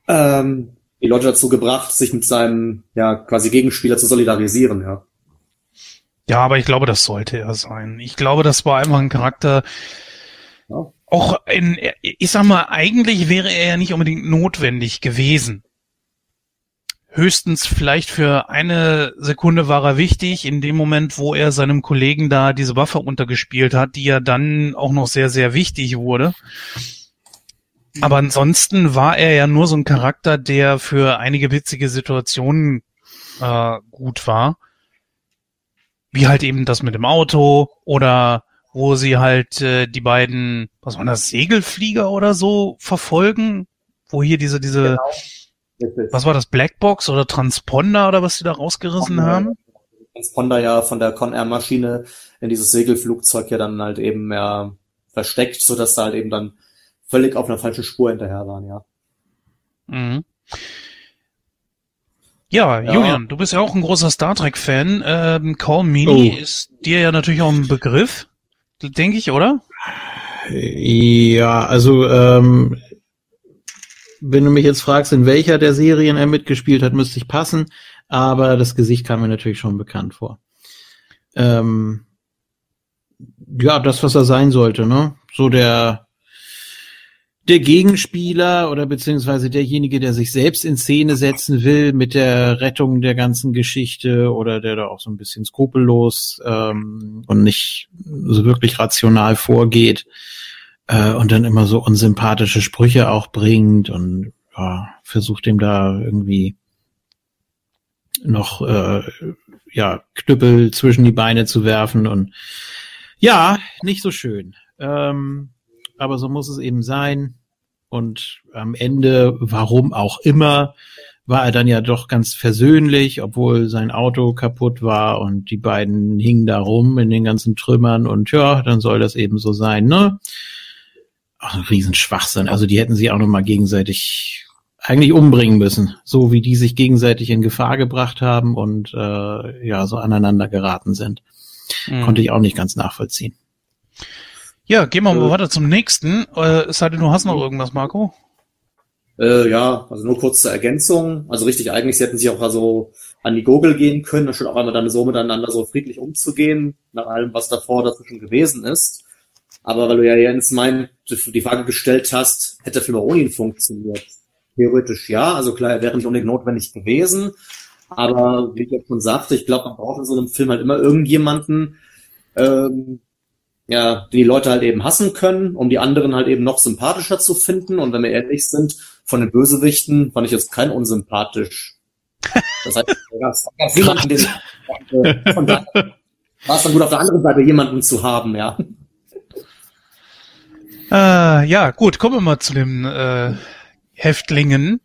B: ähm, die Leute dazu gebracht, sich mit seinem, ja, quasi Gegenspieler zu solidarisieren, ja.
A: Ja, aber ich glaube, das sollte er sein. Ich glaube, das war einfach ein Charakter, ja. auch in, ich sag mal, eigentlich wäre er ja nicht unbedingt notwendig gewesen höchstens vielleicht für eine Sekunde war er wichtig, in dem Moment, wo er seinem Kollegen da diese Waffe untergespielt hat, die ja dann auch noch sehr, sehr wichtig wurde. Aber ansonsten war er ja nur so ein Charakter, der für einige witzige Situationen äh, gut war. Wie halt eben das mit dem Auto oder wo sie halt äh, die beiden, was waren das, Segelflieger oder so verfolgen, wo hier diese, diese genau was war das, Blackbox oder Transponder oder was sie da rausgerissen Transponder, haben?
B: Transponder ja von der Con-Air-Maschine in dieses Segelflugzeug ja dann halt eben ja versteckt, so dass da halt eben dann völlig auf einer falschen Spur hinterher waren, ja.
A: Mhm. Ja, ja, Julian, du bist ja auch ein großer Star Trek-Fan. Ähm, Call Mini oh. ist dir ja natürlich auch ein Begriff, denke ich, oder?
C: Ja, also ähm, wenn du mich jetzt fragst, in welcher der Serien er mitgespielt hat, müsste ich passen, aber das Gesicht kam mir natürlich schon bekannt vor. Ähm, ja, das, was er sein sollte, ne? So der, der Gegenspieler oder beziehungsweise derjenige, der sich selbst in Szene setzen will mit der Rettung der ganzen Geschichte oder der da auch so ein bisschen skrupellos ähm, und nicht so wirklich rational vorgeht äh, und dann immer so unsympathische Sprüche auch bringt und ja, versucht ihm da irgendwie noch äh, ja Knüppel zwischen die Beine zu werfen und ja, nicht so schön. Ähm, aber so muss es eben sein. Und am Ende, warum auch immer, war er dann ja doch ganz versöhnlich, obwohl sein Auto kaputt war und die beiden hingen da rum in den ganzen Trümmern und ja, dann soll das eben so sein, ne? Ach, ein Riesenschwachsinn. Also die hätten sie auch noch mal gegenseitig eigentlich umbringen müssen, so wie die sich gegenseitig in Gefahr gebracht haben und äh, ja so aneinander geraten sind. Mhm. Konnte ich auch nicht ganz nachvollziehen.
A: Ja, gehen wir mal äh, weiter zum nächsten. Äh, es sei denn, du hast noch irgendwas, Marco?
B: Äh, ja, also nur kurz zur Ergänzung. Also richtig, eigentlich sie hätten sich auch also an die Gurgel gehen können, anstatt auch einmal dann so miteinander so friedlich umzugehen, nach allem, was davor dazwischen gewesen ist. Aber weil du ja Jens meint, die Frage gestellt hast, hätte der Film auch ohne ihn funktioniert? Theoretisch ja, also klar, er wäre nicht unbedingt notwendig gewesen. Aber wie ich jetzt schon sagte, ich glaube, man braucht in so einem Film halt immer irgendjemanden, ähm, ja, die, Leute halt eben hassen können, um die anderen halt eben noch sympathischer zu finden. Und wenn wir ehrlich sind, von den Bösewichten fand ich jetzt kein unsympathisch. Das heißt, da jemanden, den, von da war es dann gut, auf der anderen Seite jemanden zu haben, ja.
A: Äh, ja, gut, kommen wir mal zu den äh, Häftlingen.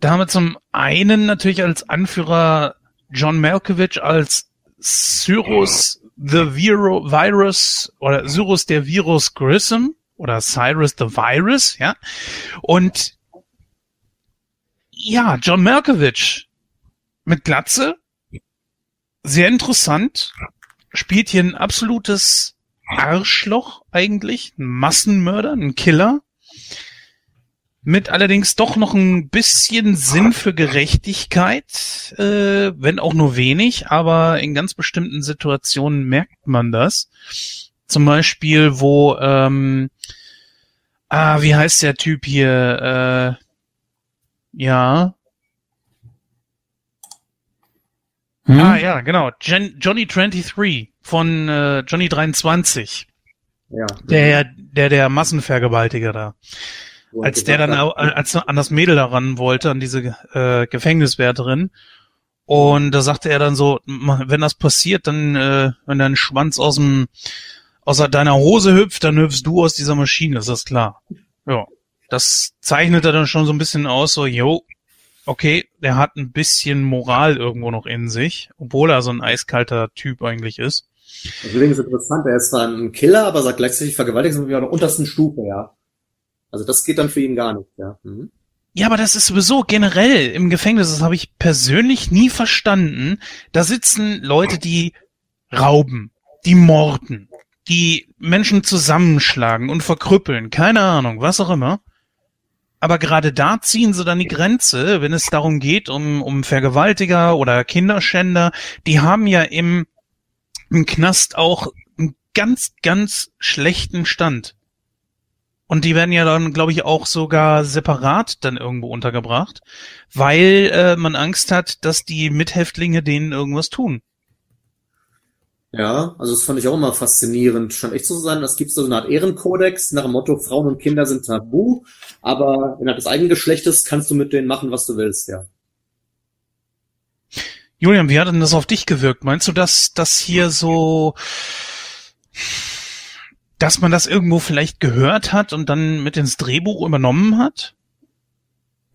A: Da haben wir zum einen natürlich als Anführer John Malkovich als Cyrus the Viro Virus oder Cyrus der Virus Grissom oder Cyrus the Virus, ja. Und ja, John Malkovich mit Glatze, sehr interessant, spielt hier ein absolutes Arschloch eigentlich, ein Massenmörder, ein Killer. Mit allerdings doch noch ein bisschen Sinn für Gerechtigkeit, äh, wenn auch nur wenig, aber in ganz bestimmten Situationen merkt man das. Zum Beispiel, wo, ähm, ah, wie heißt der Typ hier? Äh, ja. Hm? Ah, ja, genau. Gen Johnny 23 von äh, Johnny 23. Ja. Der, der, der Massenvergewaltiger da. Als der dann auch, als an das Mädel daran wollte, an diese äh, Gefängniswärterin. Und da sagte er dann so, wenn das passiert, dann, äh, wenn dein Schwanz aus dem, aus deiner Hose hüpft, dann hüpfst du aus dieser Maschine, ist das klar. Ja. Das zeichnet er dann schon so ein bisschen aus, so, yo, okay, der hat ein bisschen Moral irgendwo noch in sich, obwohl er so ein eiskalter Typ eigentlich ist.
B: Das ist übrigens interessant, er ist zwar ein Killer, aber sagt gleichzeitig Vergewaltigung wie auf der untersten Stufe, ja. Also das geht dann für ihn gar nicht, ja. Mhm.
A: Ja, aber das ist sowieso generell im Gefängnis, das habe ich persönlich nie verstanden. Da sitzen Leute, die rauben, die morden, die Menschen zusammenschlagen und verkrüppeln, keine Ahnung, was auch immer. Aber gerade da ziehen sie dann die Grenze, wenn es darum geht, um, um Vergewaltiger oder Kinderschänder. Die haben ja im, im Knast auch einen ganz, ganz schlechten Stand. Und die werden ja dann, glaube ich, auch sogar separat dann irgendwo untergebracht, weil äh, man Angst hat, dass die Mithäftlinge denen irgendwas tun.
B: Ja, also das fand ich auch immer faszinierend. Scheint echt so zu sein, das gibt so eine Art Ehrenkodex nach dem Motto, Frauen und Kinder sind tabu, aber innerhalb des eigenen Geschlechtes kannst du mit denen machen, was du willst, ja.
A: Julian, wie hat denn das auf dich gewirkt? Meinst du, dass das hier so, dass man das irgendwo vielleicht gehört hat und dann mit ins Drehbuch übernommen hat?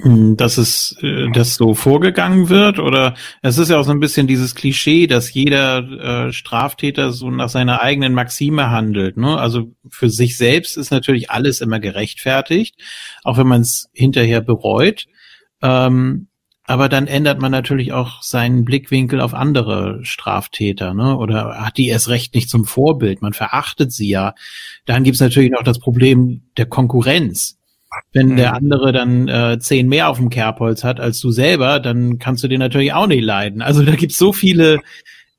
C: Hm, dass es äh, das so vorgegangen wird oder es ist ja auch so ein bisschen dieses Klischee, dass jeder äh, Straftäter so nach seiner eigenen Maxime handelt. Ne? Also für sich selbst ist natürlich alles immer gerechtfertigt, auch wenn man es hinterher bereut. Ähm, aber dann ändert man natürlich auch seinen Blickwinkel auf andere Straftäter, ne? Oder hat die erst recht nicht zum Vorbild. Man verachtet sie ja. Dann gibt's natürlich noch das Problem der Konkurrenz. Wenn mhm. der andere dann äh, zehn mehr auf dem Kerbholz hat als du selber, dann kannst du den natürlich auch nicht leiden. Also da gibt's so viele,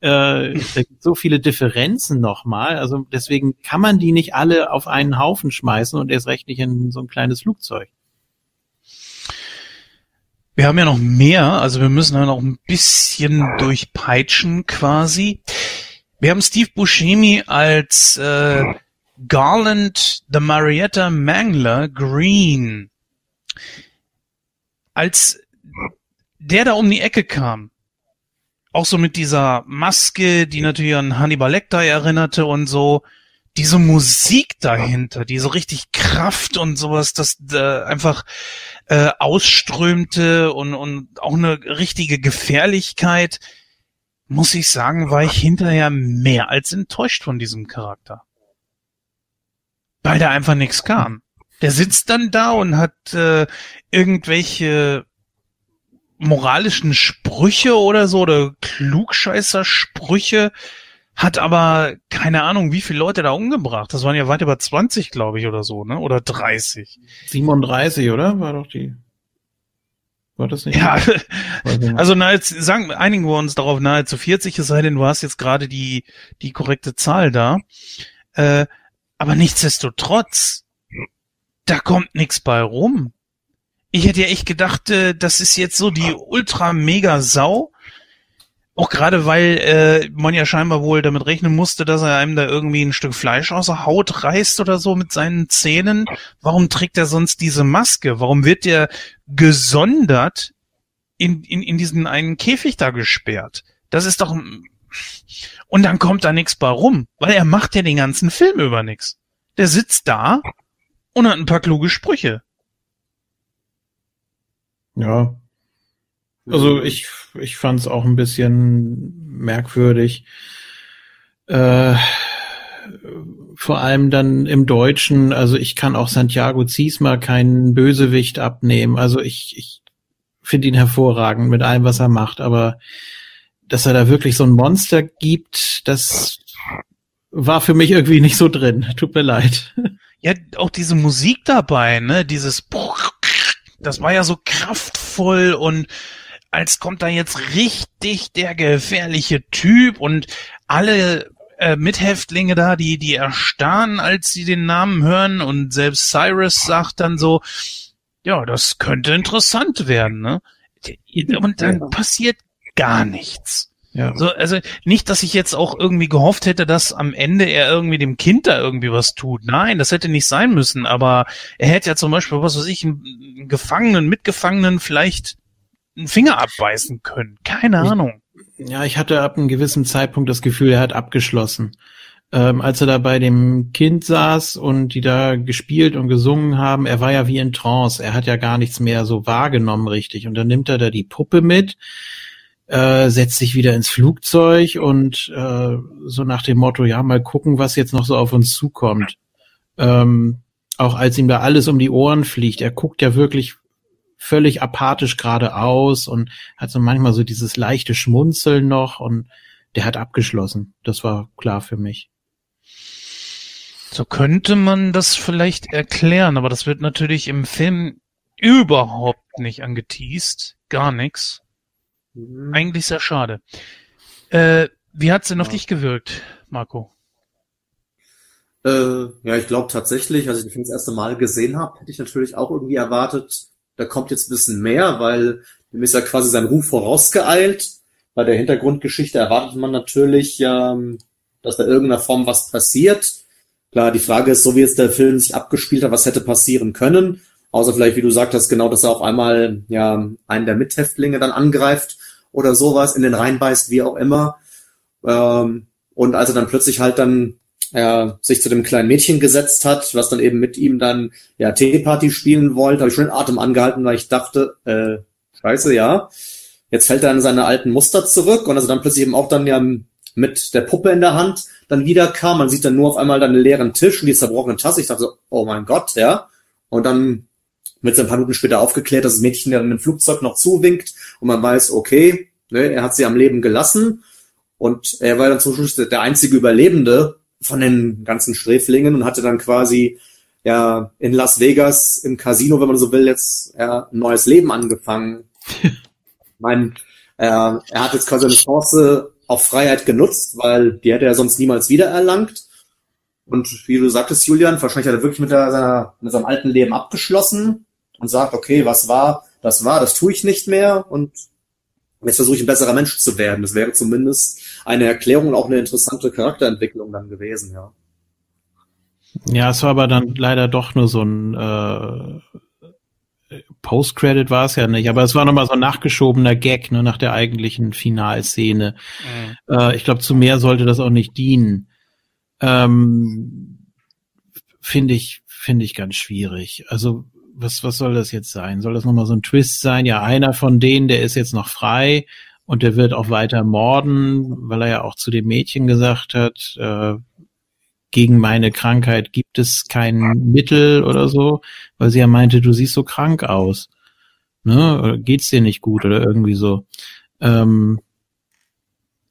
C: äh, da gibt's so viele Differenzen nochmal. Also deswegen kann man die nicht alle auf einen Haufen schmeißen und erst recht nicht in so ein kleines Flugzeug.
A: Wir haben ja noch mehr, also wir müssen ja noch ein bisschen durchpeitschen quasi. Wir haben Steve Buscemi als äh, Garland the Marietta Mangler Green. Als der da um die Ecke kam, auch so mit dieser Maske, die natürlich an Hannibal Lecter erinnerte und so, diese Musik dahinter, die so richtig Kraft und sowas, das äh, einfach äh, ausströmte und, und auch eine richtige Gefährlichkeit, muss ich sagen, war ich hinterher mehr als enttäuscht von diesem Charakter weil da einfach nichts kam. Der sitzt dann da und hat äh, irgendwelche moralischen Sprüche oder so oder Klugscheißer-Sprüche, hat aber keine Ahnung, wie viele Leute da umgebracht. Das waren ja weit über 20, glaube ich, oder so, ne? Oder 30.
C: 37, oder? War doch die.
A: War das nicht? Ja, also nahezu, sagen, einigen wir uns darauf nahezu 40, es sei denn, du hast jetzt gerade die, die korrekte Zahl da. Äh, aber nichtsdestotrotz, da kommt nichts bei rum. Ich hätte ja echt gedacht, äh, das ist jetzt so die ultra mega Sau. Auch gerade weil äh, man ja scheinbar wohl damit rechnen musste, dass er einem da irgendwie ein Stück Fleisch aus der Haut reißt oder so mit seinen Zähnen. Warum trägt er sonst diese Maske? Warum wird der gesondert in, in, in diesen einen Käfig da gesperrt? Das ist doch und dann kommt da nichts bei rum, weil er macht ja den ganzen Film über nichts. Der sitzt da und hat ein paar kluge Sprüche.
C: Ja. Also ich, ich fand es auch ein bisschen merkwürdig. Äh, vor allem dann im Deutschen, also ich kann auch Santiago Ziesma keinen Bösewicht abnehmen. Also ich, ich finde ihn hervorragend mit allem, was er macht, aber dass er da wirklich so ein Monster gibt, das war für mich irgendwie nicht so drin. Tut mir leid.
A: Ja, auch diese Musik dabei, ne? Dieses das war ja so kraftvoll und als kommt da jetzt richtig der gefährliche Typ und alle äh, Mithäftlinge da, die, die erstarren, als sie den Namen hören und selbst Cyrus sagt dann so, ja, das könnte interessant werden, ne? Und dann passiert gar nichts. Ja. So, also nicht, dass ich jetzt auch irgendwie gehofft hätte, dass am Ende er irgendwie dem Kind da irgendwie was tut. Nein, das hätte nicht sein müssen. Aber er hätte ja zum Beispiel, was weiß ich, einen Gefangenen, Mitgefangenen vielleicht einen Finger abbeißen können. Keine ich, Ahnung.
C: Ja, ich hatte ab einem gewissen Zeitpunkt das Gefühl, er hat abgeschlossen. Ähm, als er da bei dem Kind saß und die da gespielt und gesungen haben, er war ja wie in Trance. Er hat ja gar nichts mehr so wahrgenommen richtig. Und dann nimmt er da die Puppe mit, äh, setzt sich wieder ins Flugzeug und äh, so nach dem Motto, ja, mal gucken, was jetzt noch so auf uns zukommt. Ähm, auch als ihm da alles um die Ohren fliegt, er guckt ja wirklich völlig apathisch geradeaus und hat so manchmal so dieses leichte Schmunzeln noch und der hat abgeschlossen. Das war klar für mich.
A: So könnte man das vielleicht erklären, aber das wird natürlich im Film überhaupt nicht angeteased. Gar nichts. Mhm. Eigentlich sehr schade. Äh, wie hat's denn auf dich gewirkt, Marco?
B: Äh, ja, ich glaube tatsächlich, als ich den Film das erste Mal gesehen habe, hätte ich natürlich auch irgendwie erwartet, da kommt jetzt ein bisschen mehr, weil ihm ist ja quasi sein Ruf vorausgeeilt. Bei der Hintergrundgeschichte erwartet man natürlich, ähm, dass da irgendeiner Form was passiert. Klar, die Frage ist, so wie jetzt der Film sich abgespielt hat, was hätte passieren können. Außer vielleicht, wie du sagtest, genau, dass er auf einmal ja einen der Mithäftlinge dann angreift oder sowas, in den Rhein beißt, wie auch immer. Ähm, und als er dann plötzlich halt dann er sich zu dem kleinen Mädchen gesetzt hat, was dann eben mit ihm dann ja Teeparty spielen wollte, habe ich schon den Atem angehalten, weil ich dachte, äh, scheiße, ja, jetzt fällt er in seine alten Muster zurück und also dann plötzlich eben auch dann ja mit der Puppe in der Hand dann wieder kam. Man sieht dann nur auf einmal dann einen leeren Tisch und die zerbrochene Tasse. Ich dachte so, oh mein Gott, ja. Und dann wird es ein paar Minuten später aufgeklärt, dass das Mädchen dann im Flugzeug noch zuwinkt und man weiß, okay, ne, er hat sie am Leben gelassen und er war dann zum Schluss der einzige Überlebende von den ganzen Sträflingen und hatte dann quasi ja in Las Vegas im Casino, wenn man so will, jetzt ja, ein neues Leben angefangen. mein, äh, er hat jetzt quasi eine Chance auf Freiheit genutzt, weil die hätte er sonst niemals wieder erlangt. Und wie du sagtest, Julian, wahrscheinlich hat er wirklich mit, seiner, mit seinem alten Leben abgeschlossen und sagt, okay, was war, das war, das tue ich nicht mehr und jetzt versuche ich ein besserer Mensch zu werden. Das wäre zumindest eine Erklärung und auch eine interessante Charakterentwicklung dann gewesen, ja.
C: Ja, es war aber dann leider doch nur so ein äh, Post-Credit war es ja nicht, aber es war nochmal so ein nachgeschobener Gag ne, nach der eigentlichen Finalszene. Mhm. Äh, ich glaube, zu mehr sollte das auch nicht dienen. Ähm, finde ich, finde ich ganz schwierig. Also was, was soll das jetzt sein? Soll das nochmal so ein Twist sein? Ja, einer von denen, der ist jetzt noch frei und der wird auch weiter morden, weil er ja auch zu dem Mädchen gesagt hat, äh, gegen meine Krankheit gibt es kein Mittel oder so, weil sie ja meinte, du siehst so krank aus. Ne? Oder geht's dir nicht gut oder irgendwie so. Ähm,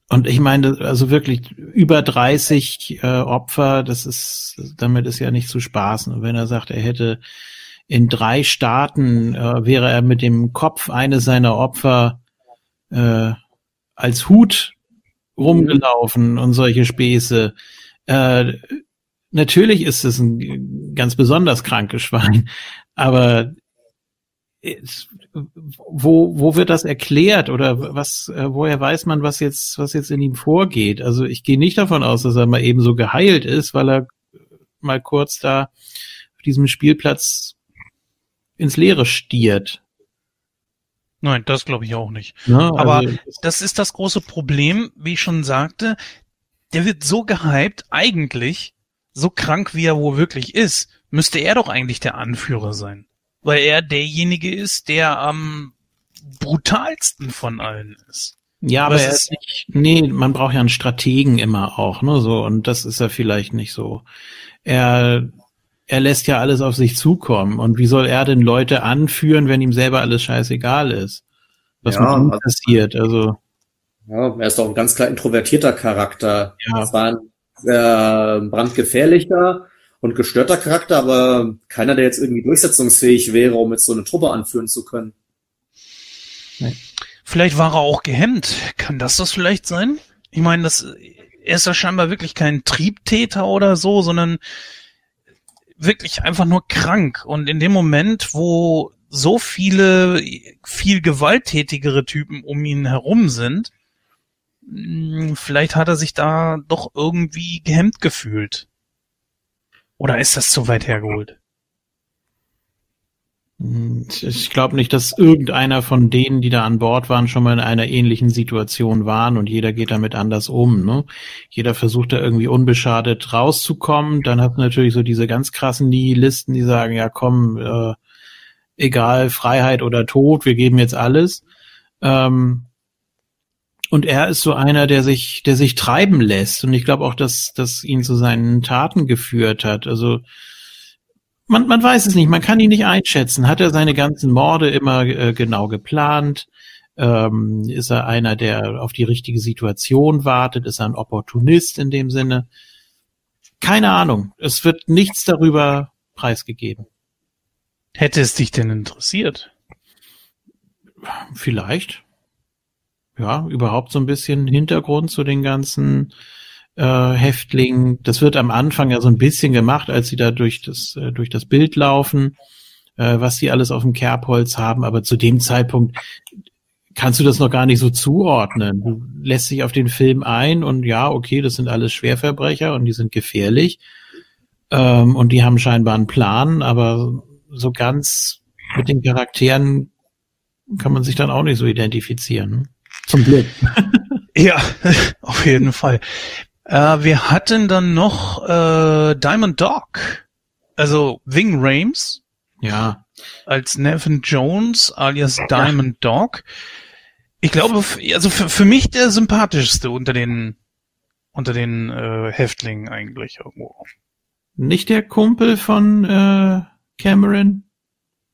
C: und ich meine, also wirklich über 30 äh, Opfer, das ist, damit ist ja nicht zu spaßen. Und wenn er sagt, er hätte in drei Staaten äh, wäre er mit dem Kopf eines seiner Opfer äh, als Hut rumgelaufen und solche Späße. Äh, natürlich ist es ein ganz besonders krankes Schwein, aber es, wo, wo wird das erklärt oder was, äh, woher weiß man, was jetzt, was jetzt in ihm vorgeht? Also ich gehe nicht davon aus, dass er mal eben so geheilt ist, weil er mal kurz da auf diesem Spielplatz ins Leere stiert.
A: Nein, das glaube ich auch nicht. Ja, also Aber das ist das große Problem, wie ich schon sagte. Der wird so gehypt, eigentlich, so krank wie er wohl wirklich ist, müsste er doch eigentlich der Anführer sein. Weil er derjenige ist, der am brutalsten von allen ist.
C: Ja, aber er ist nicht, nee, man braucht ja einen Strategen immer auch, ne, so, und das ist er vielleicht nicht so. Er, er lässt ja alles auf sich zukommen. Und wie soll er denn Leute anführen, wenn ihm selber alles scheißegal ist? Was ja, mit ihm also, passiert, also.
B: Ja, er ist doch ein ganz klar introvertierter Charakter. Ja. Es war ein äh, brandgefährlicher und gestörter Charakter, aber keiner, der jetzt irgendwie durchsetzungsfähig wäre, um jetzt so eine Truppe anführen zu können.
A: Vielleicht war er auch gehemmt. Kann das das vielleicht sein? Ich meine, das, er ist ja scheinbar wirklich kein Triebtäter oder so, sondern wirklich einfach nur krank. Und in dem Moment, wo so viele viel gewalttätigere Typen um ihn herum sind, hm, vielleicht hat er sich da doch irgendwie gehemmt gefühlt. Oder ist das zu weit hergeholt?
C: Ich glaube nicht, dass irgendeiner von denen, die da an Bord waren, schon mal in einer ähnlichen Situation waren und jeder geht damit anders um. Ne? Jeder versucht da irgendwie unbeschadet rauszukommen. Dann hat natürlich so diese ganz krassen Nihilisten, die sagen, ja komm, äh, egal, Freiheit oder Tod, wir geben jetzt alles. Ähm, und er ist so einer, der sich, der sich treiben lässt. Und ich glaube auch, dass das ihn zu seinen Taten geführt hat. Also man, man weiß es nicht, man kann ihn nicht einschätzen. Hat er seine ganzen Morde immer äh, genau geplant? Ähm, ist er einer, der auf die richtige Situation wartet? Ist er ein Opportunist in dem Sinne? Keine Ahnung. Es wird nichts darüber preisgegeben.
A: Hätte es dich denn interessiert?
C: Vielleicht. Ja, überhaupt so ein bisschen Hintergrund zu den ganzen äh, Häftling. Das wird am Anfang ja so ein bisschen gemacht, als sie da durch das, äh, durch das Bild laufen, äh, was sie alles auf dem Kerbholz haben. Aber zu dem Zeitpunkt kannst du das noch gar nicht so zuordnen. Du lässt dich auf den Film ein und ja, okay, das sind alles Schwerverbrecher und die sind gefährlich. Ähm, und die haben scheinbar einen Plan, aber so ganz mit den Charakteren kann man sich dann auch nicht so identifizieren.
A: Zum Glück. ja, auf jeden Fall. Äh, wir hatten dann noch äh, Diamond Dog, also Wing Rames.
C: Ja.
A: Als Nevin Jones alias Diamond Dog. Ich glaube, also für, für mich der sympathischste unter den unter den äh, Häftlingen eigentlich irgendwo.
C: Nicht der Kumpel von äh, Cameron?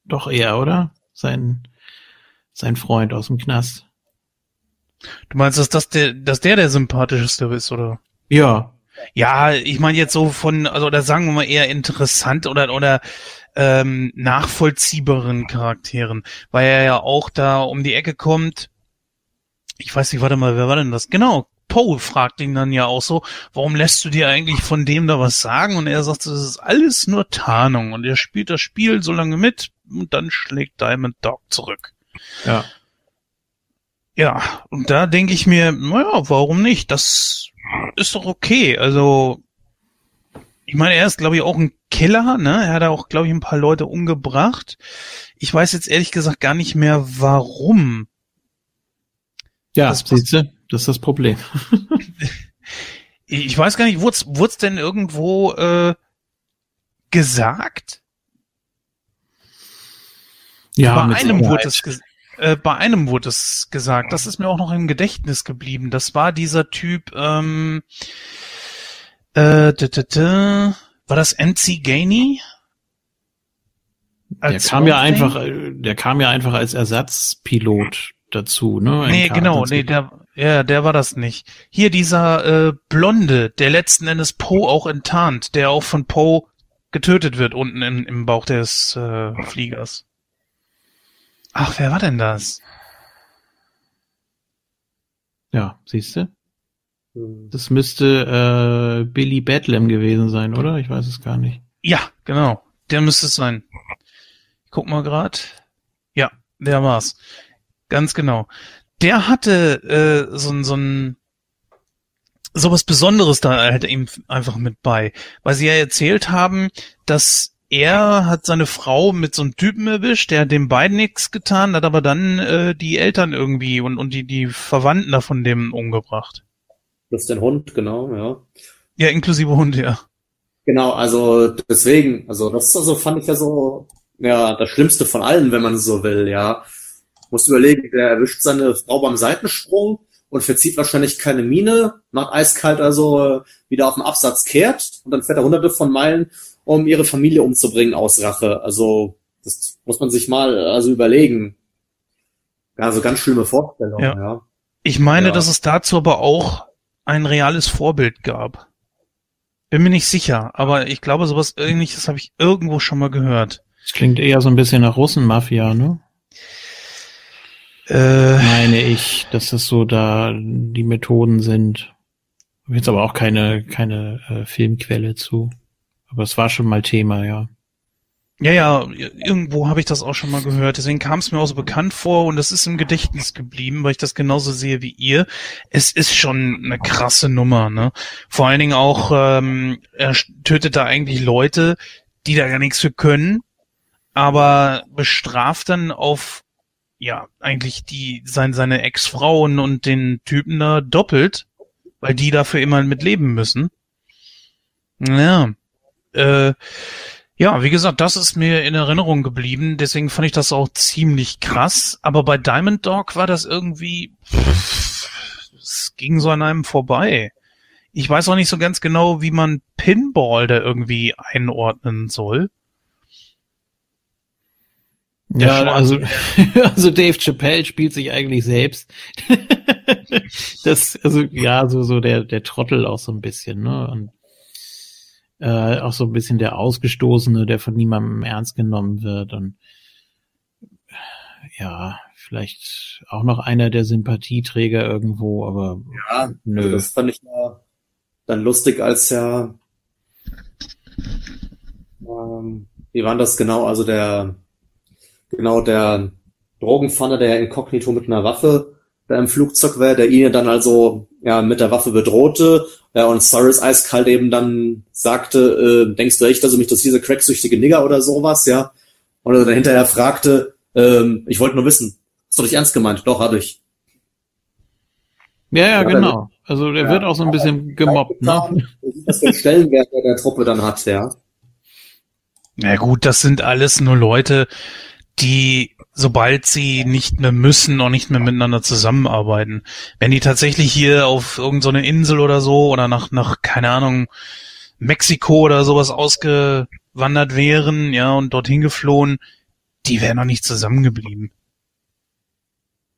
C: Doch eher, oder? Sein sein Freund aus dem Knast.
A: Du meinst, dass das der, dass der der sympathischste ist, oder?
C: Ja.
A: Ja, ich meine jetzt so von, also oder sagen wir mal eher interessant oder oder ähm, nachvollziehbaren Charakteren, weil er ja auch da um die Ecke kommt. Ich weiß nicht, warte mal, wer war denn das? Genau, Poe fragt ihn dann ja auch so, warum lässt du dir eigentlich von dem da was sagen? Und er sagt, das ist alles nur Tarnung. Und er spielt das Spiel so lange mit und dann schlägt Diamond Dog zurück.
C: Ja.
A: Ja, und da denke ich mir, naja, warum nicht? Das ist doch okay. Also, ich meine, er ist, glaube ich, auch ein Killer, ne? Er hat auch, glaube ich, ein paar Leute umgebracht. Ich weiß jetzt ehrlich gesagt gar nicht mehr, warum.
C: Ja, das siehst du, das ist das Problem.
A: ich weiß gar nicht, wurde es denn irgendwo äh, gesagt?
C: Ja,
A: bei einem wurde es gesagt. Äh, bei einem wurde es gesagt, das ist mir auch noch im Gedächtnis geblieben. Das war dieser Typ, ähm, äh, d -d -d war das MC Gainey?
C: Der kam ja einfach, äh, der kam ja einfach als Ersatzpilot dazu, ne?
A: Nee, genau, nee, der, ja, der war das nicht. Hier dieser äh, Blonde, der letzten Endes Poe auch enttarnt, der auch von Poe getötet wird unten in, im Bauch des äh, Fliegers. Ach, wer war denn das?
C: Ja, siehst du? Hm. Das müsste äh, Billy Bedlam gewesen sein, oder? Ich weiß es gar nicht.
A: Ja, genau. Der müsste es sein. Ich guck mal grad. Ja, der war's. Ganz genau. Der hatte äh, so, so ein sowas Besonderes da halt eben einfach mit bei, weil sie ja erzählt haben, dass er hat seine Frau mit so einem Typen erwischt, der hat dem beiden nichts getan, hat aber dann äh, die Eltern irgendwie und, und die, die Verwandten da von dem umgebracht.
B: Das ist den Hund, genau, ja.
A: Ja, inklusive Hund, ja.
B: Genau, also deswegen, also das ist also fand ich ja so, ja, das Schlimmste von allen, wenn man so will, ja. Muss überlegen, der erwischt seine Frau beim Seitensprung und verzieht wahrscheinlich keine Mine, macht eiskalt also wieder auf dem Absatz kehrt und dann fährt er hunderte von Meilen um ihre Familie umzubringen aus Rache. Also das muss man sich mal also überlegen. Ja, so ganz schlimme Vorstellungen, ja. ja.
A: Ich meine, ja. dass es dazu aber auch ein reales Vorbild gab. Bin mir nicht sicher, aber ich glaube, sowas ähnliches habe ich irgendwo schon mal gehört.
C: Das klingt eher so ein bisschen nach Russenmafia, ne?
A: Äh,
C: Meine ich, dass das so da die Methoden sind. Hab Jetzt aber auch keine, keine äh, Filmquelle zu. Aber es war schon mal Thema, ja.
A: ja, ja, irgendwo habe ich das auch schon mal gehört. Deswegen kam es mir auch so bekannt vor und es ist im Gedächtnis geblieben, weil ich das genauso sehe wie ihr. Es ist schon eine krasse Nummer, ne? Vor allen Dingen auch, ähm, er tötet da eigentlich Leute, die da gar nichts für können, aber bestraft dann auf ja eigentlich die sein, seine Ex-Frauen und den Typen da doppelt, weil die dafür immer mit leben müssen. Ja. Äh, ja, wie gesagt, das ist mir in Erinnerung geblieben, deswegen fand ich das auch ziemlich krass. Aber bei Diamond Dog war das irgendwie, es ging so an einem vorbei. Ich weiß auch nicht so ganz genau, wie man Pinball da irgendwie einordnen soll.
C: Ja,
A: Schwarze.
C: also, also Dave Chappelle spielt sich eigentlich selbst. das, also, ja, so, so der, der Trottel auch so ein bisschen, ne? Und äh, auch so ein bisschen der Ausgestoßene, der von niemandem ernst genommen wird und ja, vielleicht auch noch einer der Sympathieträger irgendwo, aber
B: Ja,
C: Nö.
B: Also das fand ich ja dann lustig, als ja, ähm, wie war das genau? Also der, genau der Drogenpfanne, der inkognito mit einer Waffe da im Flugzeug war, der ihn ja dann also ja mit der Waffe bedrohte, ja, und Cyrus eiskalt eben dann sagte, äh, denkst du echt, also mich das diese cracksüchtige Nigger oder sowas, ja? Und er dann hinterher fragte, ähm, ich wollte nur wissen, hast du dich ernst gemeint? Doch, hab ich.
C: ja, ja,
B: Ja,
C: genau. Also der
B: ja.
C: wird auch so ein bisschen gemobbt, ne?
B: Was für einen Stellenwert der der Truppe dann hat, ja.
A: Na gut, das sind alles nur Leute, die, sobald sie nicht mehr müssen, auch nicht mehr miteinander zusammenarbeiten. Wenn die tatsächlich hier auf irgendeine Insel oder so oder nach, nach, keine Ahnung, Mexiko oder sowas ausgewandert wären, ja, und dorthin geflohen, die wären noch nicht zusammengeblieben.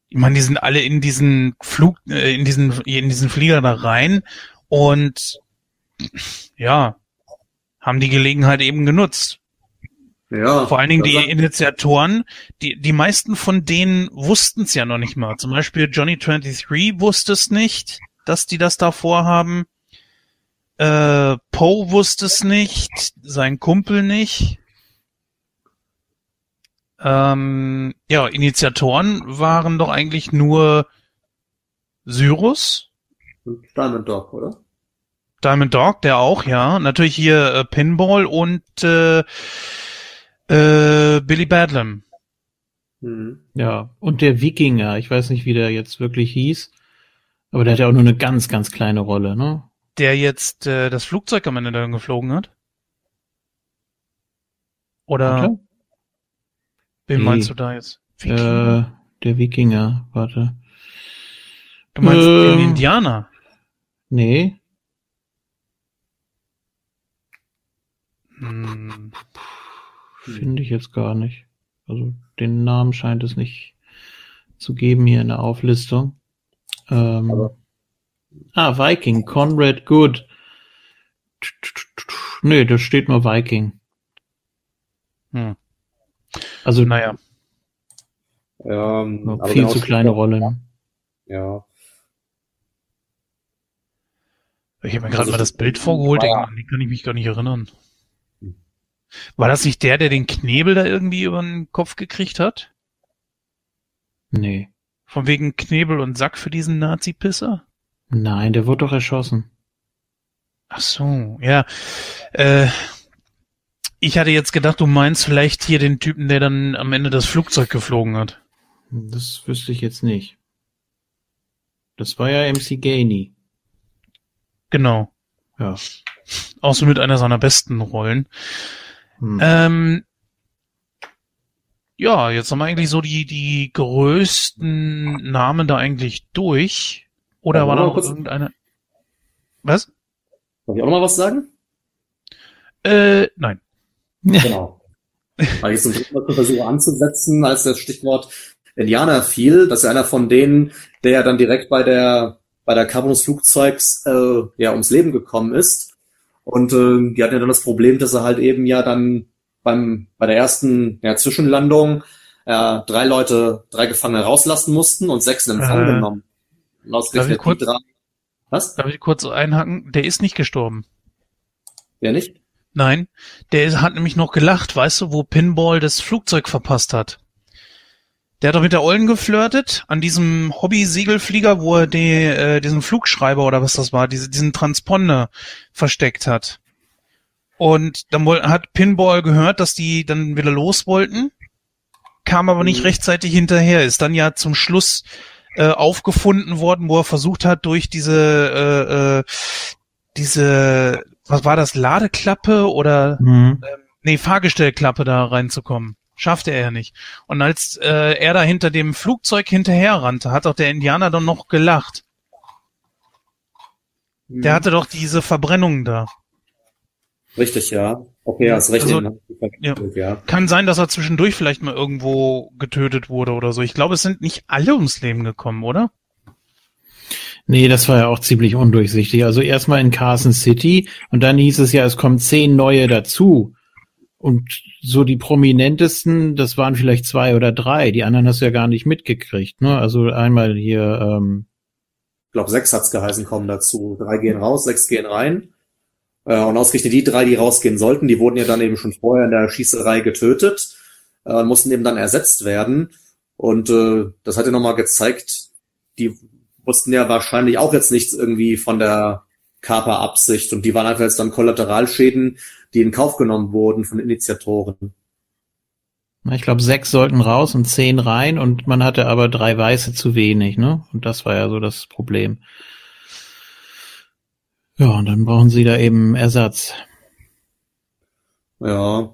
A: Ich meine, die sind alle in diesen Flug, äh, in diesen, in diesen Flieger da rein und ja, haben die Gelegenheit eben genutzt.
B: Ja.
A: Vor allen Dingen die Initiatoren, die, die meisten von denen wussten es ja noch nicht mal. Zum Beispiel Johnny 23 wusste es nicht, dass die das da vorhaben. Äh, Poe wusste es nicht, sein Kumpel nicht. Ähm, ja, Initiatoren waren doch eigentlich nur Cyrus,
B: Diamond Dog, oder?
A: Diamond Dog, der auch, ja. Natürlich hier äh, Pinball und äh, äh, Billy Badlam.
B: Mhm.
C: Ja, und der Wikinger, ich weiß nicht, wie der jetzt wirklich hieß, aber der hat ja auch nur eine ganz, ganz kleine Rolle, ne?
A: der jetzt äh, das Flugzeug am Ende dann geflogen hat? Oder wen
C: Nee.
A: meinst du da jetzt?
C: Äh, der Wikinger, warte.
A: du meinst den
C: ähm,
A: Indianer?
C: Nee,
A: Hm,
C: finde ich jetzt gar nicht. Also den Namen scheint es nicht zu geben hier in der Auflistung. Ähm,
B: Aber-
C: ah, Viking, Conrad Good. Nee, da steht nur Viking.
A: hm.
C: Also
A: Naja,
B: Ähm, aber
C: viel zu kleine Rolle. Ne?
B: Ja.
A: ich habe mir gerade
B: Also
A: mal das Bild vorgeholt,
B: war-
A: an die kann ich mich gar nicht erinnern. War das nicht der, der den Knebel da irgendwie über den Kopf gekriegt hat?
C: Nee.
A: Von wegen Knebel und Sack für diesen Nazi-Pisser?
C: Nein, der wurde doch erschossen.
A: Ach so, ja. Äh, ich hatte jetzt gedacht, du meinst vielleicht hier den Typen, der dann am Ende das Flugzeug geflogen hat.
C: Das wüsste ich jetzt nicht. Das war ja MC Gainey.
A: Genau.
C: Ja.
A: Auch so mit einer seiner besten Rollen.
C: Hm.
A: Ähm, ja, jetzt haben wir eigentlich so die, die größten Namen da eigentlich durch. Oder
B: Ja,
A: war da noch irgendeine? Was?
B: Darf ich auch noch mal was sagen?
A: Äh, nein.
B: Genau. Weil ich zum dritten Mal versuche anzusetzen, als das Stichwort Indianer fiel, dass er einer von denen, der ja dann direkt bei der bei der Carbonus Flugzeugs äh, ja ums Leben gekommen ist. Und äh, die hatten ja dann das Problem, dass sie halt eben ja dann beim bei der ersten ja, Zwischenlandung äh, drei Leute, drei Gefangene rauslassen mussten und sechs in Empfang
A: Äh,
B: genommen. Und ausgerechnet
A: darf ich kurz-
B: die drei. Was?
A: Darf ich kurz einhaken? Der ist nicht gestorben.
B: Wer nicht?
A: Nein, der hat nämlich noch gelacht, weißt du, wo Pinball das Flugzeug verpasst hat. Der hat doch mit der Ollen geflirtet an diesem Hobby-Segelflieger, wo er die, äh, diesen Flugschreiber oder was das war, diese, diesen Transponder versteckt hat. Und dann hat Pinball gehört, dass die dann wieder los wollten, kam aber nicht
B: Mhm.
A: rechtzeitig hinterher, ist dann ja zum Schluss äh, aufgefunden worden, wo er versucht hat, durch diese, äh, äh, diese, was war das, Ladeklappe oder
C: Mhm.
A: nee, Fahrgestellklappe da reinzukommen. Schaffte er ja nicht. Und als äh, er da hinter dem Flugzeug hinterher rannte, hat auch der Indianer dann noch gelacht.
B: Mhm.
A: Der hatte doch diese Verbrennungen da.
B: Richtig, ja. Okay, hast recht.
A: Also,
B: verwechselt, ja.
A: Kann sein, dass er zwischendurch vielleicht mal irgendwo getötet wurde oder so. Ich glaube, es sind nicht alle ums Leben gekommen, oder?
C: Nee, das war ja auch ziemlich undurchsichtig. Also erstmal in Carson City und dann hieß es ja, es kommen zehn neue dazu. Und so die prominentesten, das waren vielleicht zwei oder drei. Die anderen hast du ja gar nicht mitgekriegt. Ne? Also einmal hier, ähm,
B: Ich glaube, sechs hat's geheißen, kommen dazu. Drei gehen raus, sechs gehen rein. Äh, und ausgerechnet die drei, die rausgehen sollten, die wurden ja dann eben schon vorher in der Schießerei getötet, äh, mussten eben dann ersetzt werden. Und äh, das hat ja nochmal gezeigt, die wussten ja wahrscheinlich auch jetzt nichts irgendwie von der Kaperabsicht. Und die waren einfach jetzt dann Kollateralschäden, die in Kauf genommen wurden von Initiatoren.
C: ich glaube, sechs sollten raus und zehn rein und man hatte aber drei Weiße zu wenig. Ne? Und das war ja so das Problem. Ja, und dann brauchen sie da eben Ersatz.
B: Ja,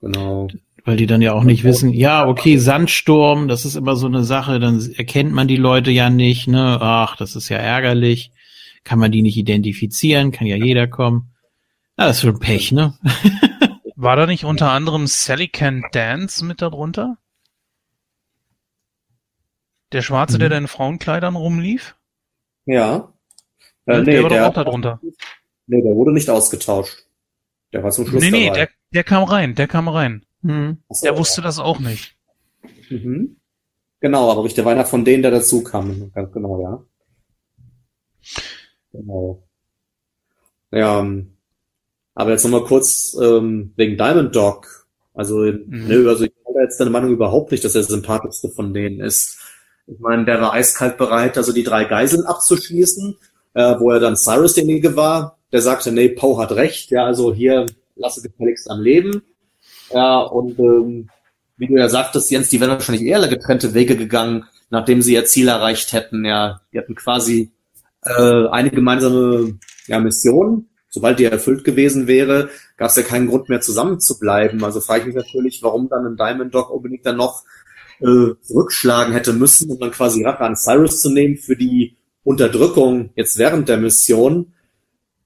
B: genau.
C: Weil die dann ja auch nicht wissen, ja, okay, Sandsturm, das ist immer so eine Sache, dann erkennt man die Leute ja nicht, ne? Ach, das ist ja ärgerlich. Kann man die nicht identifizieren, kann ja jeder kommen. Ja, das ist schon Pech, ne?
A: War da nicht unter anderem Sally Can Dance mit darunter? Der Schwarze, der
C: Mhm.
A: da in Frauenkleidern rumlief?
B: Ja. Äh,
A: der
B: nee,
A: war doch
B: der,
A: auch da drunter.
B: nee, der wurde nicht ausgetauscht. Der war zum Schluss
A: Nee, nee,
B: dabei.
A: der, der kam rein, der kam rein.
C: Hm.
B: So,
A: Der wusste das auch nicht.
B: Mhm. Genau, aber richtig, der war einer von denen, der dazu kam. Ganz genau, ja. Genau. Ja, ähm, aber jetzt nochmal kurz ähm, wegen Diamond Dog. Also,
A: Mhm.
B: ne, also ich habe jetzt deine Meinung überhaupt nicht, dass er der sympathischste von denen ist. Ich meine, der war eiskalt bereit, also die drei Geiseln abzuschließen, äh, wo er dann Cyrus derjenige war. Der sagte, nee, Poe hat recht, ja, also hier lasse gefälligst am Leben. Ja, und ähm, wie du ja sagtest, Jens, die wären wahrscheinlich eher getrennte Wege gegangen, nachdem sie ihr Ziel erreicht hätten. Ja, die hatten quasi äh, eine gemeinsame ja, Mission. Sobald die erfüllt gewesen wäre, gab es ja keinen Grund mehr zusammen zu bleiben. Also frage ich mich natürlich, warum dann ein Diamond Dog unbedingt dann noch äh, zurückschlagen hätte müssen, um dann quasi Rache an Cyrus zu nehmen für die Unterdrückung jetzt während der Mission.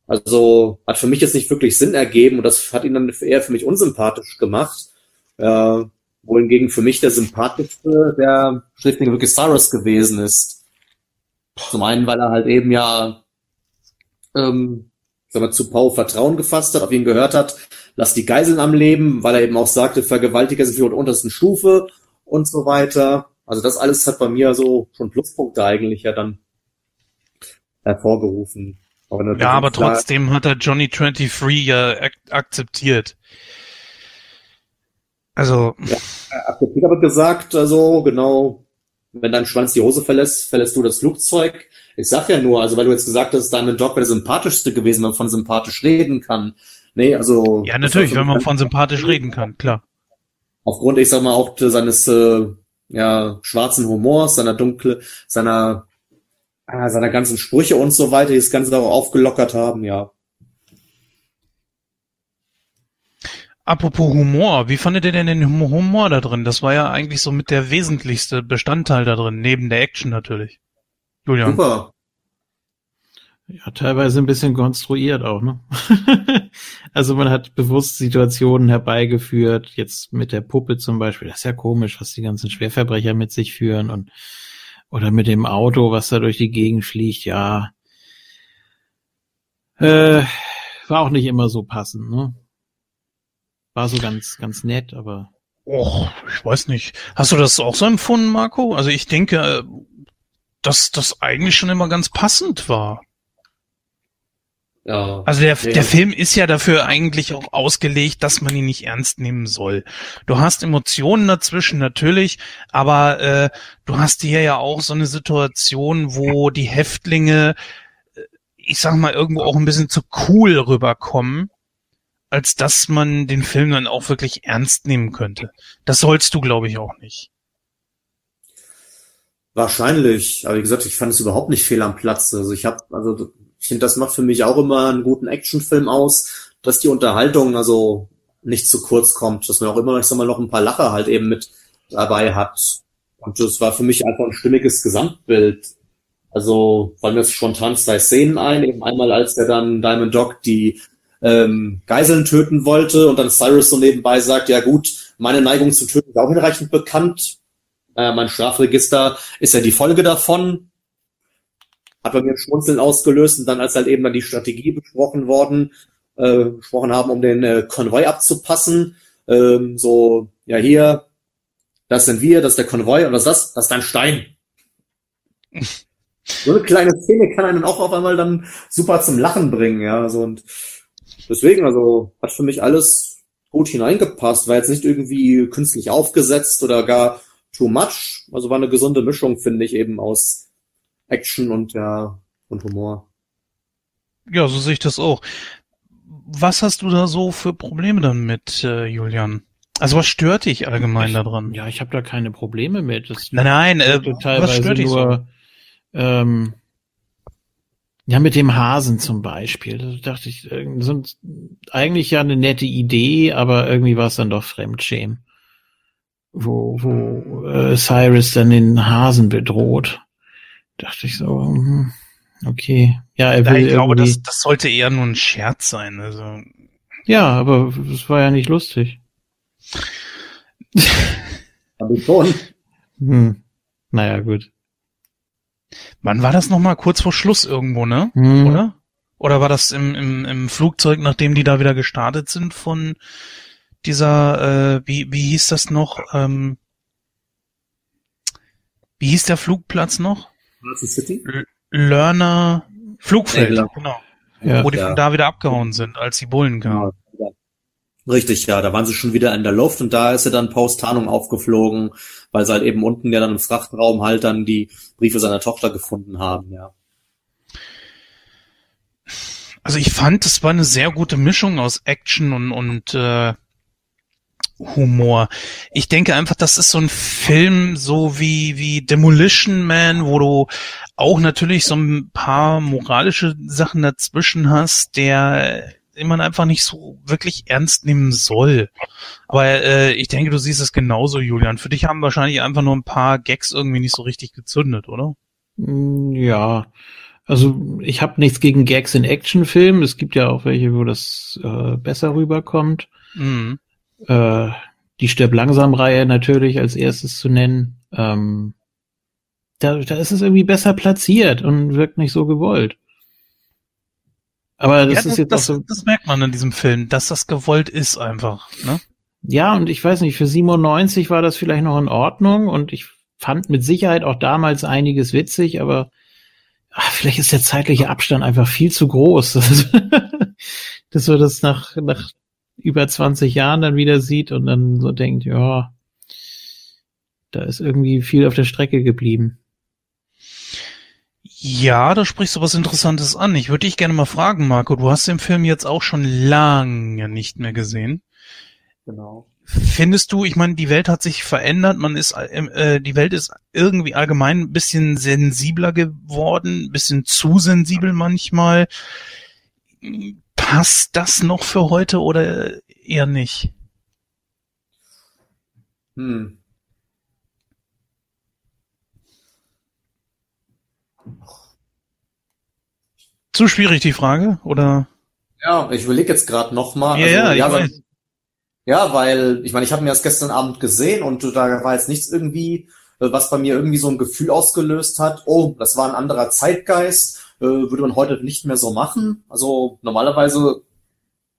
B: Also hat für mich jetzt nicht wirklich Sinn ergeben und das hat ihn dann eher für mich unsympathisch gemacht. Äh, wohingegen für mich der sympathischste der Schriftling wirklich Cyrus gewesen ist. Zum einen, weil er halt eben ja ähm, sag mal, zu Poe Vertrauen gefasst hat, auf ihn gehört hat, lass die Geiseln am Leben, weil er eben auch sagte, Vergewaltiger sind für der untersten Stufe und so weiter. Also das alles hat bei mir so schon Pluspunkte eigentlich ja dann hervorgerufen. Aber
A: Ja, aber trotzdem hat er Johnny 23 ja ak akzeptiert. Also,
B: akzeptiert aber gesagt, also genau, wenn dein Schwanz die Hose verlässt, verlässt du das Flugzeug. Ich sag ja nur, also weil du jetzt gesagt hast, Diamond Dog wäre der sympathischste gewesen, wenn man von sympathisch reden kann. Nee, also.
A: ja, natürlich, wenn man von sympathisch reden kann, klar.
B: Aufgrund, ich sag mal, auch seines äh, ja, schwarzen Humors, seiner dunkle, seiner, äh, seiner ganzen Sprüche und so weiter, die das Ganze auch aufgelockert haben, ja.
A: Apropos Humor, wie fandet ihr denn den Hum- Humor da drin? Das war ja eigentlich so mit der wesentlichste Bestandteil da drin, neben der Action natürlich. Julian.
B: Super.
C: Ja, teilweise ein bisschen konstruiert auch, ne? also man hat bewusst Situationen herbeigeführt, jetzt mit der Puppe zum Beispiel. Das ist ja komisch, was die ganzen Schwerverbrecher mit sich führen und oder mit dem Auto, was da durch die Gegend fliegt, ja. Äh, war auch nicht immer so passend, ne? War so ganz, ganz nett, aber.
A: Och, ich weiß nicht. Hast du das auch so empfunden, Marco? Also ich denke, dass das eigentlich schon immer ganz passend war. Ja. Also der, ja. der Film ist ja dafür eigentlich auch ausgelegt, dass man ihn nicht ernst nehmen soll. Du hast Emotionen dazwischen natürlich, aber äh, du hast hier ja auch so eine Situation, wo die Häftlinge, äh, ich sag mal, irgendwo auch ein bisschen zu cool rüberkommen, als dass man den Film dann auch wirklich ernst nehmen könnte. Das sollst du, glaube ich, auch nicht.
B: Wahrscheinlich, aber wie gesagt, ich fand es überhaupt nicht fehl am Platz. Also ich habe, also ich finde, das macht für mich auch immer einen guten Actionfilm aus, dass die Unterhaltung also nicht zu kurz kommt, dass man auch immer, ich sag mal, noch ein paar Lacher halt eben mit dabei hat. Und das war für mich einfach ein stimmiges Gesamtbild. Also fallen mir jetzt spontan zwei Szenen ein. Eben einmal, als er dann Diamond Dog die ähm, Geiseln töten wollte und dann Cyrus so nebenbei sagt, ja gut, meine Neigung zu töten ist auch hinreichend bekannt. Äh, mein Strafregister ist ja die Folge davon hat bei mir ein Schmunzeln ausgelöst und dann, als halt eben dann die Strategie besprochen worden, äh, besprochen haben, um den äh, Konvoi abzupassen, ähm, so, ja hier, das sind wir, das ist der Konvoi und was ist das? Das ist ein Stein. so eine kleine Szene kann einen auch auf einmal dann super zum Lachen bringen, ja, so und deswegen, also hat für mich alles gut hineingepasst, war jetzt nicht irgendwie künstlich aufgesetzt oder gar too much, also war eine gesunde Mischung, finde ich, eben aus Action und ja, und Humor.
A: Ja, so sehe ich das auch. Was hast du da so für Probleme damit, äh, Julian? Also was stört dich allgemein
C: ich,
A: daran?
C: Ja, ich habe da keine Probleme mit.
A: Das nein, nein, äh, was stört dich nur, so?
C: Ähm, ja, mit dem Hasen zum Beispiel. Da dachte ich, so, eigentlich ja eine nette Idee, aber irgendwie war es dann doch Fremdschämen. Wo, wo äh, Cyrus dann den Hasen bedroht dachte ich so, hm, okay. Ja,
A: er will ja, ich glaube, das, das sollte eher nur ein Scherz sein. Also.
C: Ja, aber es war ja nicht lustig.
B: Aber schon.
C: Hm. Naja, gut.
A: Wann war das nochmal? Kurz vor Schluss irgendwo, ne? Hm. Oder? Oder war das im, im, im Flugzeug, nachdem die da wieder gestartet sind von dieser, äh, wie, wie hieß das noch? Ähm, wie hieß der Flugplatz noch? City? Learner Flugfeld, ja, genau. Ja, wo die ja. von da wieder abgehauen sind, als die Bullen kamen.
B: Richtig, ja, da waren sie schon wieder in der Luft und da ist er dann Post-Tarnung aufgeflogen, weil sie halt eben unten ja dann im Frachtraum halt dann die Briefe seiner Tochter gefunden haben, ja.
A: Also ich fand, es war eine sehr gute Mischung aus Action und, und äh, Humor. Ich denke einfach, das ist so ein Film, so wie, wie Demolition Man, wo du auch natürlich so ein paar moralische Sachen dazwischen hast, der den man einfach nicht so wirklich ernst nehmen soll. Aber äh, ich denke, du siehst es genauso, Julian. Für dich haben wahrscheinlich einfach nur ein paar Gags irgendwie nicht so richtig gezündet, oder?
C: Mm, ja. Also ich habe nichts gegen Gags in Actionfilmen. Es gibt ja auch welche, wo das äh, besser rüberkommt. Mhm. Äh, die Stirb langsam Reihe natürlich als erstes zu nennen. Ähm, da, da ist es irgendwie besser platziert und wirkt nicht so gewollt.
A: Aber das, ja, ist jetzt das, auch so. Das merkt man in diesem Film, dass das gewollt ist einfach. Ne?
C: Ja, und ich weiß nicht, für 97 war das vielleicht noch in Ordnung und ich fand mit Sicherheit auch damals einiges witzig, aber ach, vielleicht ist der zeitliche Abstand einfach viel zu groß, dass wir das nach, nach über 20 Jahren dann wieder sieht und dann so denkt, ja, da ist irgendwie viel auf der Strecke geblieben.
A: Ja, da sprichst du was Interessantes an. Ich würde dich gerne mal fragen, Marco, du hast den Film jetzt auch schon lange nicht mehr gesehen.
B: Genau.
A: Findest du, ich meine, die Welt hat sich verändert, man ist, äh, die Welt ist irgendwie allgemein ein bisschen sensibler geworden, ein bisschen zu sensibel manchmal passt das noch für heute oder eher nicht? Hm. Zu schwierig die Frage, oder?
B: Ja, ich überlege jetzt gerade noch mal.
A: Ja,
B: also,
A: ja,
B: ja,
A: weil,
B: ja, weil ich meine, ich habe mir das gestern Abend gesehen und da war jetzt nichts irgendwie, äh, was bei mir irgendwie so ein Gefühl ausgelöst hat. Oh, das war ein anderer Zeitgeist äh, würde man heute nicht mehr so machen. Also normalerweise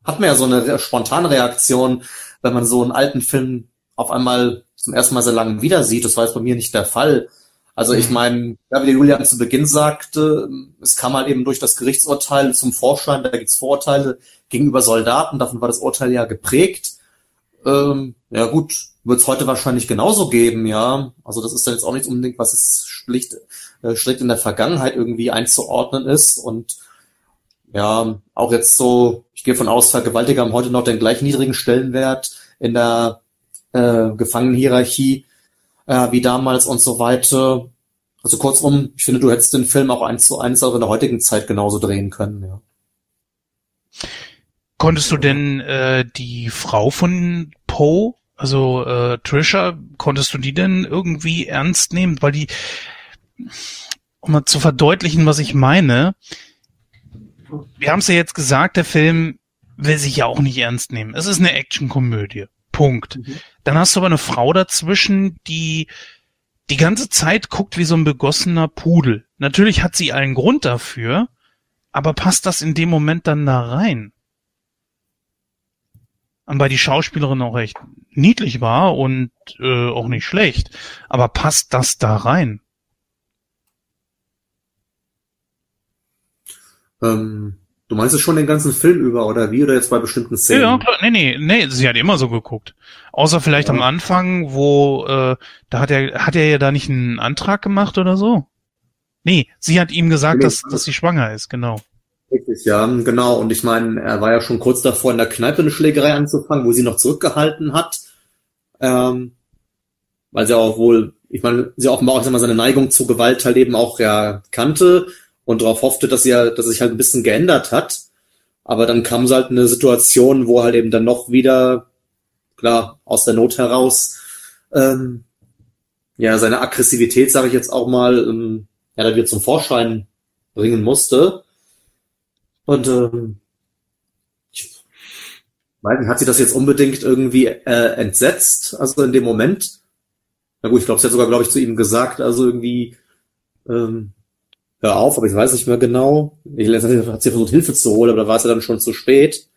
B: hat man ja so eine spontane Reaktion, wenn man so einen alten Film auf einmal zum ersten Mal sehr lange wieder sieht. Das war jetzt bei mir nicht der Fall. Also ich mhm. meine, ja, wie der Julian zu Beginn sagte, es kam halt eben durch das Gerichtsurteil zum Vorschein, da gibt es Vorurteile gegenüber Soldaten, davon war das Urteil ja geprägt. Ähm, ja gut, wird es heute wahrscheinlich genauso geben, ja. Also das ist dann jetzt auch nicht unbedingt, was es schlicht, äh, strikt in der Vergangenheit irgendwie einzuordnen ist. Und ja, auch jetzt so, ich gehe von aus, Vergewaltiger haben heute noch den gleich niedrigen Stellenwert in der äh, Gefangenenhierarchie äh, wie damals und so weiter. Also kurzum, ich finde, du hättest den Film auch eins zu eins auch in der heutigen Zeit genauso drehen können, ja.
A: Konntest du denn äh, die Frau von Poe, also äh, Trisha, konntest du die denn irgendwie ernst nehmen? Weil die, um mal zu verdeutlichen, was ich meine, wir haben es ja jetzt gesagt, der Film will sich ja auch nicht ernst nehmen. Es ist eine Actionkomödie. Punkt. Mhm. Dann hast du aber eine Frau dazwischen, die die ganze Zeit guckt wie so ein begossener Pudel. Natürlich hat sie einen Grund dafür, aber passt das in dem Moment dann da rein? Und weil die Schauspielerin auch recht niedlich war und äh, auch nicht schlecht, aber passt das da rein?
B: Ähm, Du meinst es schon den ganzen Film über, oder wie? Oder jetzt bei bestimmten Szenen? Ja,
A: klar. Nee, nee, nee, sie hat immer so geguckt. Außer vielleicht ja. am Anfang, wo, äh, da hat er, hat er ja da nicht einen Antrag gemacht oder so? Nee, sie hat ihm gesagt, nee, dass, dass sie schwanger ist, genau.
B: Richtig, ja, genau. Und ich meine, er war ja schon kurz davor, in der Kneipe eine Schlägerei anzufangen, wo sie noch zurückgehalten hat. Ähm, weil sie auch wohl, ich meine, sie offenbar auch sag mal, seine Neigung zur Gewalt halt eben auch ja kannte und darauf hoffte, dass sie ja, dass sich halt ein bisschen geändert hat. Aber dann kam halt eine Situation, wo halt eben dann noch wieder, klar, aus der Not heraus, ähm, ja, seine Aggressivität, sage ich jetzt auch mal, ähm, ja, da wieder zum Vorschein bringen musste. Und ähm, ich weiß nicht, hat sie das jetzt unbedingt irgendwie äh, entsetzt, also in dem Moment? Na gut, ich glaube, sie hat sogar, glaube ich, zu ihm gesagt, also irgendwie, ähm, hör auf, aber ich weiß nicht mehr genau. Ich hat sie versucht, Hilfe zu holen, aber da war es ja dann schon zu spät.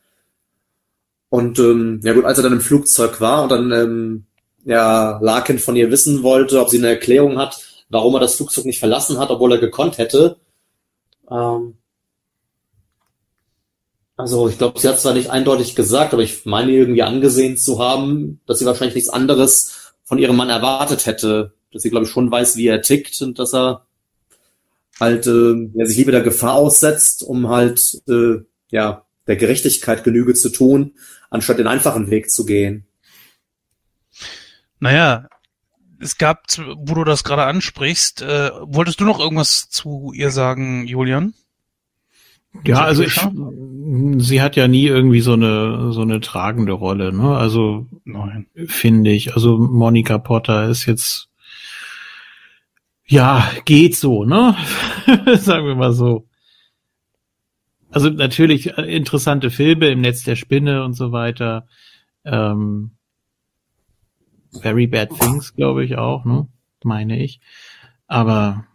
B: Und ähm, ja gut, als er dann im Flugzeug war und dann ähm, ja Larkin von ihr wissen wollte, ob sie eine Erklärung hat, warum er das Flugzeug nicht verlassen hat, obwohl er gekonnt hätte. Ähm, also ich glaube, sie hat zwar nicht eindeutig gesagt, aber ich meine irgendwie angesehen zu haben, dass sie wahrscheinlich nichts anderes von ihrem Mann erwartet hätte. Dass sie, glaube ich, schon weiß, wie er tickt und dass er halt äh, ja, sich lieber der Gefahr aussetzt, um halt äh, ja der Gerechtigkeit Genüge zu tun, anstatt den einfachen Weg zu gehen.
A: Naja, es gab, wo du das gerade ansprichst, äh, wolltest du noch irgendwas zu ihr sagen, Julian?
C: Ja, also ich, sie hat ja nie irgendwie so eine so eine tragende Rolle, ne? Also finde ich. Also Monika Potter ist jetzt ja, geht so, ne? Sagen wir mal so. Also natürlich äh, interessante Filme im Netz der Spinne und so weiter. Ähm, Very Bad Things, glaube ich auch, ne? Meine ich. Aber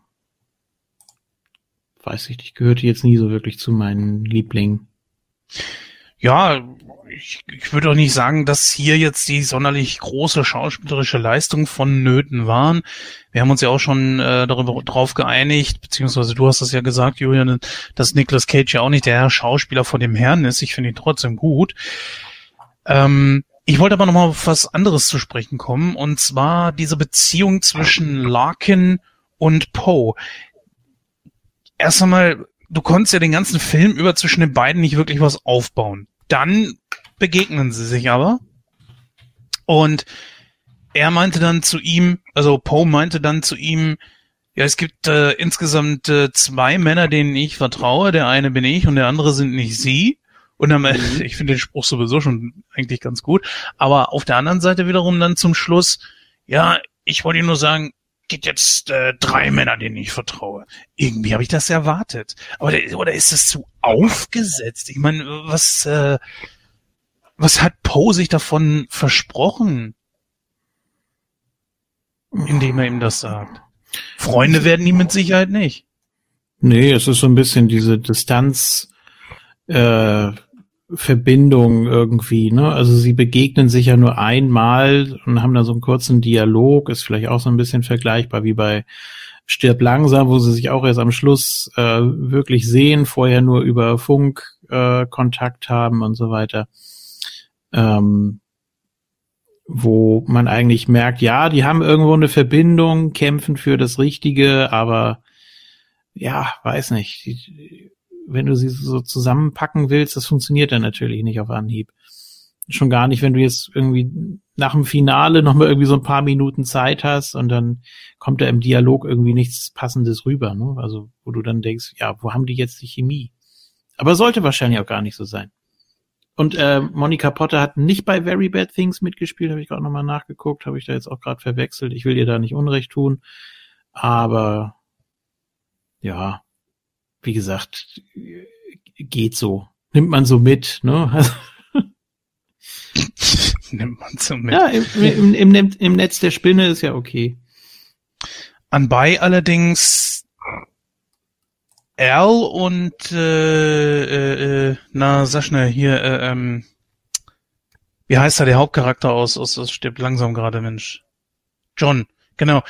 C: weiß ich nicht, gehörte jetzt nie so wirklich zu meinen Lieblingen.
A: Ja, ich, ich würde auch nicht sagen, dass hier jetzt die sonderlich große schauspielerische Leistung vonnöten waren. Wir haben uns ja auch schon äh, darüber drauf geeinigt, beziehungsweise du hast das ja gesagt, Julian, dass Nicolas Cage ja auch nicht der Schauspieler von dem Herrn ist. Ich finde ihn trotzdem gut. Ähm, ich wollte aber nochmal auf was anderes zu sprechen kommen, und zwar diese Beziehung zwischen Larkin und Poe. Erst einmal, du konntest ja den ganzen Film über zwischen den beiden nicht wirklich was aufbauen. Dann begegnen sie sich aber. Und er meinte dann zu ihm, also Poe meinte dann zu ihm, ja, es gibt äh, insgesamt äh, zwei Männer, denen ich vertraue. Der eine bin ich und der andere sind nicht sie. Und dann, mhm. ich finde den Spruch sowieso schon eigentlich ganz gut. Aber auf der anderen Seite wiederum dann zum Schluss, ja, ich wollte nur sagen, gibt jetzt äh, drei Männer, denen ich vertraue. Irgendwie habe ich das erwartet. Aber der, oder ist das zu aufgesetzt? Ich meine, was, äh, was hat Poe sich davon versprochen? Indem er ihm das sagt. Freunde werden ihm mit Sicherheit nicht.
C: Nee, es ist so ein bisschen diese Distanz äh, Verbindung irgendwie, ne? Also sie begegnen sich ja nur einmal und haben da so einen kurzen Dialog, ist vielleicht auch so ein bisschen vergleichbar wie bei Stirb langsam, wo sie sich auch erst am Schluss äh, wirklich sehen, vorher nur über Funk äh, Kontakt haben und so weiter. Ähm, wo man eigentlich merkt, ja, die haben irgendwo eine Verbindung, kämpfen für das Richtige, aber ja, weiß nicht. Die, wenn du sie so zusammenpacken willst, das funktioniert dann natürlich nicht auf Anhieb. Schon gar nicht, wenn du jetzt irgendwie nach dem Finale noch mal irgendwie so ein paar Minuten Zeit hast und dann kommt da im Dialog irgendwie nichts Passendes rüber, ne? Also, wo du dann denkst, ja, wo haben die jetzt die Chemie? Aber sollte wahrscheinlich auch gar nicht so sein. Und äh, Monica Potter hat nicht bei Very Bad Things mitgespielt, habe ich gerade nochmal nachgeguckt, habe ich da jetzt auch gerade verwechselt. Ich will ihr da nicht Unrecht tun, aber ja, wie gesagt, geht so. Nimmt man so mit, ne?
A: Nimmt man so mit.
C: Ja, im, im, im, im Netz der Spinne ist ja okay.
A: Anbei allerdings Al und äh, äh, äh, na, sag schnell, hier, äh, ähm, wie heißt er, der Hauptcharakter aus, aus, aus stirbt langsam gerade, Mensch. John, genau.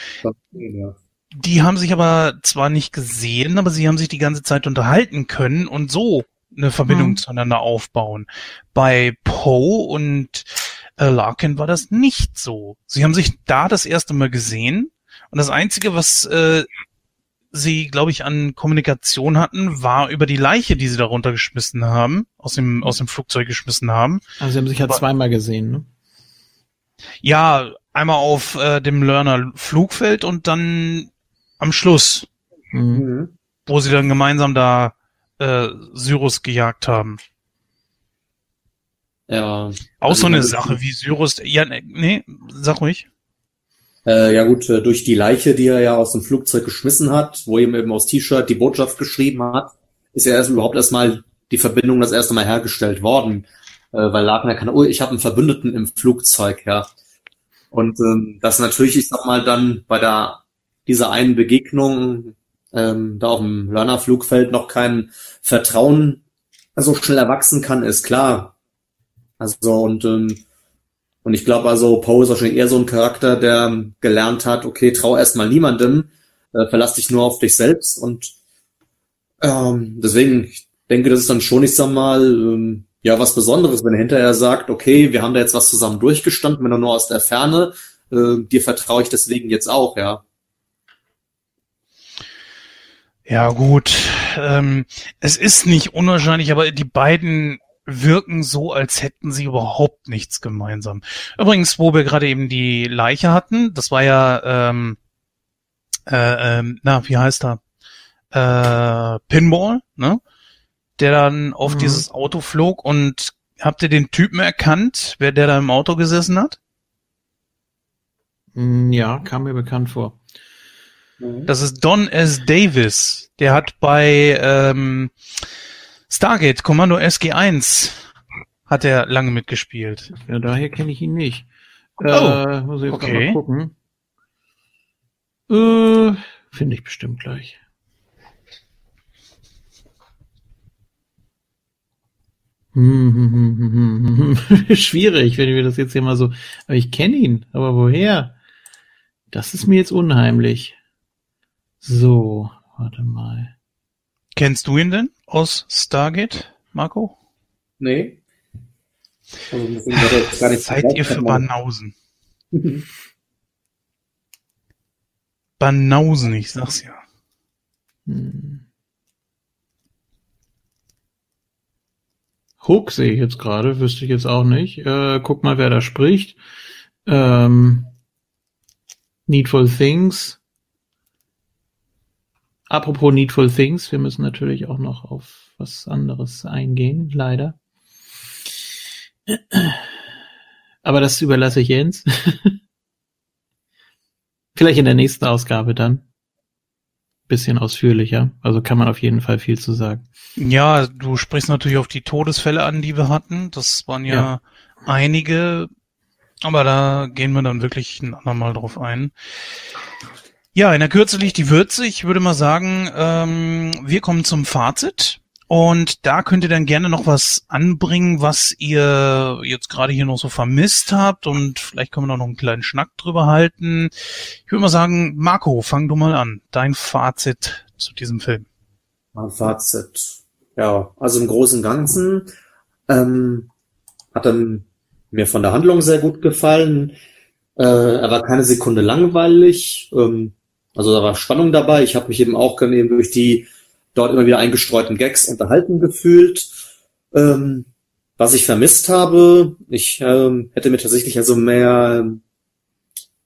A: Ja die haben sich aber zwar nicht gesehen, aber sie haben sich die ganze Zeit unterhalten können und so eine Verbindung mhm. zueinander aufbauen. Bei Poe und äh, Larkin war das nicht so. Sie haben sich da das erste Mal gesehen und das Einzige, was äh, sie, glaube ich, an Kommunikation hatten, war über die Leiche, die sie darunter geschmissen haben, aus dem, aus dem Flugzeug geschmissen haben.
C: Also sie haben sich ja zweimal gesehen, ne?
A: Ja, einmal auf äh, dem Learner Flugfeld und dann am Schluss, mhm. wo sie dann gemeinsam da äh, Syrus gejagt haben.
B: Ja.
A: Auch also so eine Sache wie Syrus. Ja, ne, nee, sag ruhig.
B: Äh, ja gut, äh, durch die Leiche, die er ja aus dem Flugzeug geschmissen hat, wo ihm eben aus T-Shirt die Botschaft geschrieben hat, ist ja erst überhaupt erstmal die Verbindung das erste Mal hergestellt worden. Äh, weil Lagner kann, oh, ich habe einen Verbündeten im Flugzeug, ja. Und ähm, das natürlich, ich sag mal, dann bei der dieser einen Begegnung ähm, da auf dem Learner-Flugfeld noch kein Vertrauen so schnell erwachsen kann, ist klar. Also und ähm, und ich glaube also, Poe ist wahrscheinlich eher so ein Charakter, der gelernt hat, okay, trau erstmal niemandem, äh, verlass dich nur auf dich selbst und ähm, deswegen, ich denke, das ist dann schon, ich sag mal, ähm, ja, was Besonderes, wenn er hinterher sagt, okay, wir haben da jetzt was zusammen durchgestanden, wenn er nur aus der Ferne, äh, dir vertraue ich deswegen jetzt auch, ja.
A: Ja, gut. Ähm, es ist nicht unwahrscheinlich, aber die beiden wirken so, als hätten sie überhaupt nichts gemeinsam. Übrigens, wo wir gerade eben die Leiche hatten, das war ja, ähm, äh, ähm, na, wie heißt er? Äh, Pinball, ne? Der dann auf mhm. dieses Auto flog und habt ihr den Typen erkannt, wer der da im Auto gesessen hat?
C: Mm, ja, kam mir bekannt vor.
A: Mhm. Das ist Don S. Davis. Der hat bei ähm, Stargate Kommando SG1 hat er lange mitgespielt.
C: Ja, daher kenne ich ihn nicht.
A: Oh, äh, muss ich jetzt okay. mal gucken.
C: Äh, Finde ich bestimmt gleich. Schwierig, wenn ich mir das jetzt hier mal so. Aber ich kenne ihn. Aber woher? Das ist mir jetzt unheimlich. So, warte mal.
A: Kennst du ihn denn aus Stargate, Marco?
B: Nee.
A: Also gar nicht Seid ihr für Banausen? Banausen, ich sag's ja. Hm.
C: Hook sehe ich jetzt gerade, wüsste ich jetzt auch nicht. Äh, guck mal, wer da spricht. Ähm, Needful Things. Apropos Needful Things, wir müssen natürlich auch noch auf was anderes eingehen, leider. Aber das überlasse ich Jens. Vielleicht in der nächsten Ausgabe dann. Bisschen ausführlicher. Also kann man auf jeden Fall viel zu sagen.
A: Ja, du sprichst natürlich auf die Todesfälle an, die wir hatten. Das waren ja, ja. einige. Aber da gehen wir dann wirklich ein andermal drauf ein. Ja, in der Kürze liegt die Würze. Ich würde mal sagen, ähm, wir kommen zum Fazit. Und da könnt ihr dann gerne noch was anbringen, was ihr jetzt gerade hier noch so vermisst habt. Und vielleicht können wir noch einen kleinen Schnack drüber halten. Ich würde mal sagen, Marco, fang du mal an. Dein Fazit zu diesem Film.
B: Mein Fazit. Ja, also im Großen und Ganzen ähm, hat dann mir von der Handlung sehr gut gefallen. Äh, er war keine Sekunde langweilig. Ähm, also da war Spannung dabei. Ich habe mich eben auch eben durch die dort immer wieder eingestreuten Gags unterhalten gefühlt. Ähm, was ich vermisst habe, ich ähm, hätte mir tatsächlich also mehr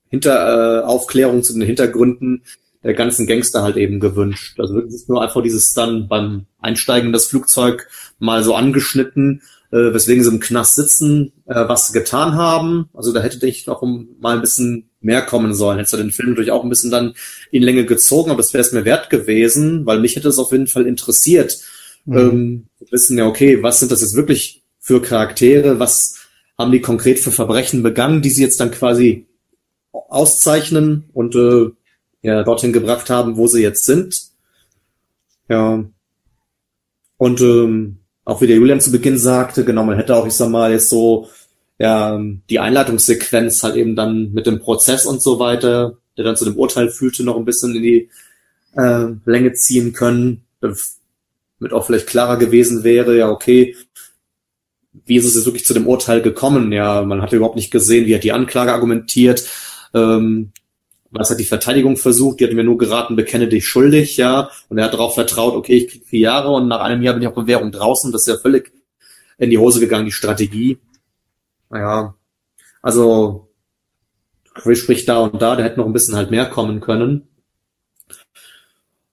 B: hinter äh, Aufklärung zu den Hintergründen der ganzen Gangster halt eben gewünscht. Also wirklich nur einfach dieses dann beim Einsteigen in das Flugzeug mal so angeschnitten, äh, weswegen sie im Knast sitzen, äh, was sie getan haben. Also da hätte ich noch mal ein bisschen mehr kommen sollen. Hätte den Film natürlich auch ein bisschen dann in Länge gezogen, aber das wäre es mir wert gewesen, weil mich hätte es auf jeden Fall interessiert. Mhm. Ähm, wissen ja, okay, was sind das jetzt wirklich für Charaktere? Was haben die konkret für Verbrechen begangen, die sie jetzt dann quasi auszeichnen und äh, ja, dorthin gebracht haben, wo sie jetzt sind. Ja. Und ähm, auch wie der Julian zu Beginn sagte, genau, man hätte auch, ich sag mal, jetzt so ja, die Einleitungssequenz halt eben dann mit dem Prozess und so weiter, der dann zu dem Urteil führte, noch ein bisschen in die äh, Länge ziehen können, damit auch vielleicht klarer gewesen wäre, ja, okay, wie ist es jetzt wirklich zu dem Urteil gekommen? Ja, man hat überhaupt nicht gesehen, wie hat die Anklage argumentiert, ähm, was hat die Verteidigung versucht, die hat mir nur geraten, bekenne dich schuldig, ja, und er hat darauf vertraut, okay, ich krieg vier Jahre und nach einem Jahr bin ich auf Bewährung draußen, das ist ja völlig in die Hose gegangen, die Strategie. Naja, also Chris spricht da und da, der hätte noch ein bisschen halt mehr kommen können.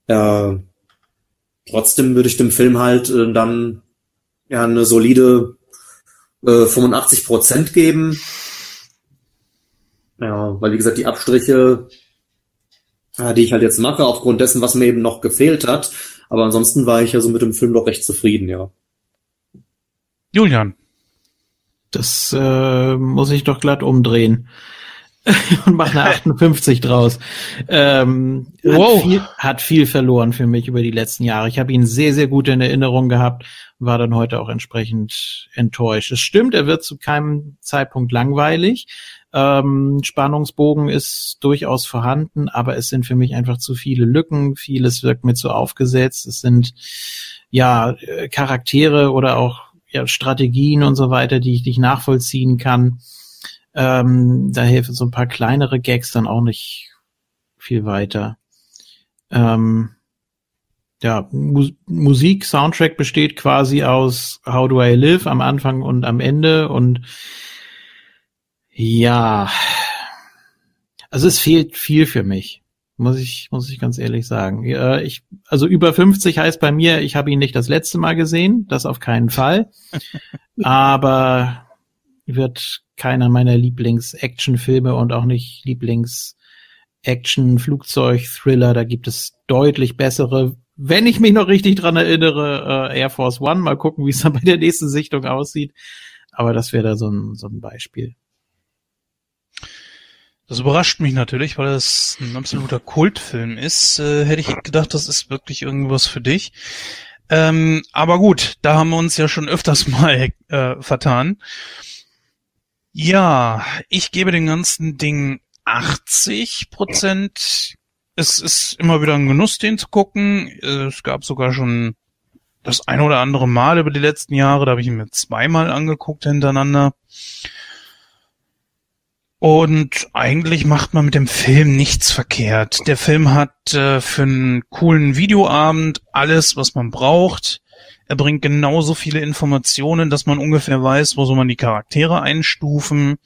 B: Ja, trotzdem würde ich dem Film halt äh, dann ja eine solide äh, 85 Prozent geben. Ja, weil wie gesagt, die Abstriche, äh, die ich halt jetzt mache, aufgrund dessen, was mir eben noch gefehlt hat. Aber ansonsten war ich ja so mit dem Film doch recht zufrieden, ja.
A: Julian.
C: Das äh, muss ich doch glatt umdrehen und mache eine 58 draus. Ähm, wow. Hat viel, hat viel verloren für mich über die letzten Jahre. Ich habe ihn sehr, sehr gut in Erinnerung gehabt, war dann heute auch entsprechend enttäuscht. Es stimmt, er wird zu keinem Zeitpunkt langweilig. Ähm, Spannungsbogen ist durchaus vorhanden, aber es sind für mich einfach zu viele Lücken. Vieles wirkt mir zu aufgesetzt. Es sind ja äh, Charaktere oder auch ja, Strategien und so weiter, die ich nicht nachvollziehen kann. Ähm, da helfen so ein paar kleinere Gags dann auch nicht viel weiter. Ähm, ja, Mu Musik, Soundtrack besteht quasi aus How Do I Live am Anfang und am Ende und ja, also es fehlt viel für mich, muss ich muss ich ganz ehrlich sagen. Ich also über 50 heißt bei mir, ich habe ihn nicht das letzte Mal gesehen, das auf keinen Fall, aber wird keiner meiner Lieblings-Action-Filme und auch nicht Lieblings-Action-Flugzeug-Thriller. Da gibt es deutlich bessere. Wenn ich mich noch richtig dran erinnere, äh, Air Force One. Mal gucken, wie es dann bei der nächsten Sichtung aussieht. Aber das wäre da so ein, so ein Beispiel.
A: Das überrascht mich natürlich, weil es ein absoluter Kultfilm ist. Äh, hätte ich gedacht, das ist wirklich irgendwas für dich. Ähm, aber gut, da haben wir uns ja schon öfters mal äh, vertan. Ja, ich gebe dem ganzen Ding 80 Prozent. Es ist immer wieder ein Genuss, den zu gucken. Es gab sogar schon das ein oder andere Mal über die letzten Jahre, da habe ich ihn mir zweimal angeguckt hintereinander. Und eigentlich macht man mit dem Film nichts verkehrt. Der Film hat äh, für einen coolen Videoabend alles, was man braucht. Er bringt genauso viele Informationen, dass man ungefähr weiß, wo soll man die Charaktere einstufen.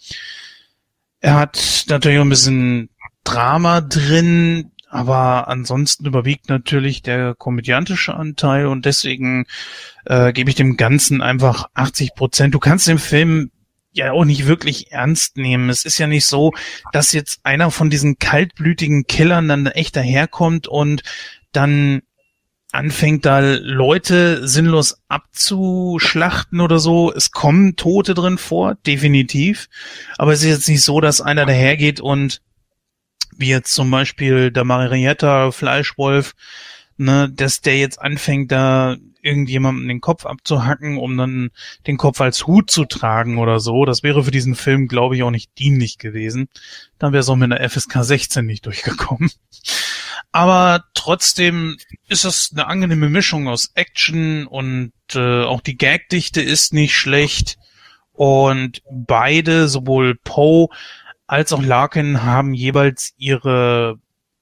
A: Er hat natürlich auch ein bisschen Drama drin, aber ansonsten überwiegt natürlich der komödiantische Anteil und deswegen äh, gebe ich dem Ganzen einfach 80 Prozent. Du kannst den Film ja auch nicht wirklich ernst nehmen. Es ist ja nicht so, dass jetzt einer von diesen kaltblütigen Killern dann echt daherkommt und dann anfängt da Leute sinnlos abzuschlachten oder so. Es kommen Tote drin vor, definitiv. Aber es ist jetzt nicht so, dass einer dahergeht und wie jetzt zum Beispiel der Marietta Fleischwolf, ne, dass der jetzt anfängt, da irgendjemandem den Kopf abzuhacken, um dann den Kopf als Hut zu tragen oder so. Das wäre für diesen Film, glaube ich, auch nicht dienlich gewesen. Dann wäre es auch mit einer FSK 16 nicht durchgekommen. Aber trotzdem ist es eine angenehme Mischung aus Action und äh, auch die Gagdichte ist nicht schlecht. Und beide, sowohl Poe als auch Larkin, haben jeweils ihre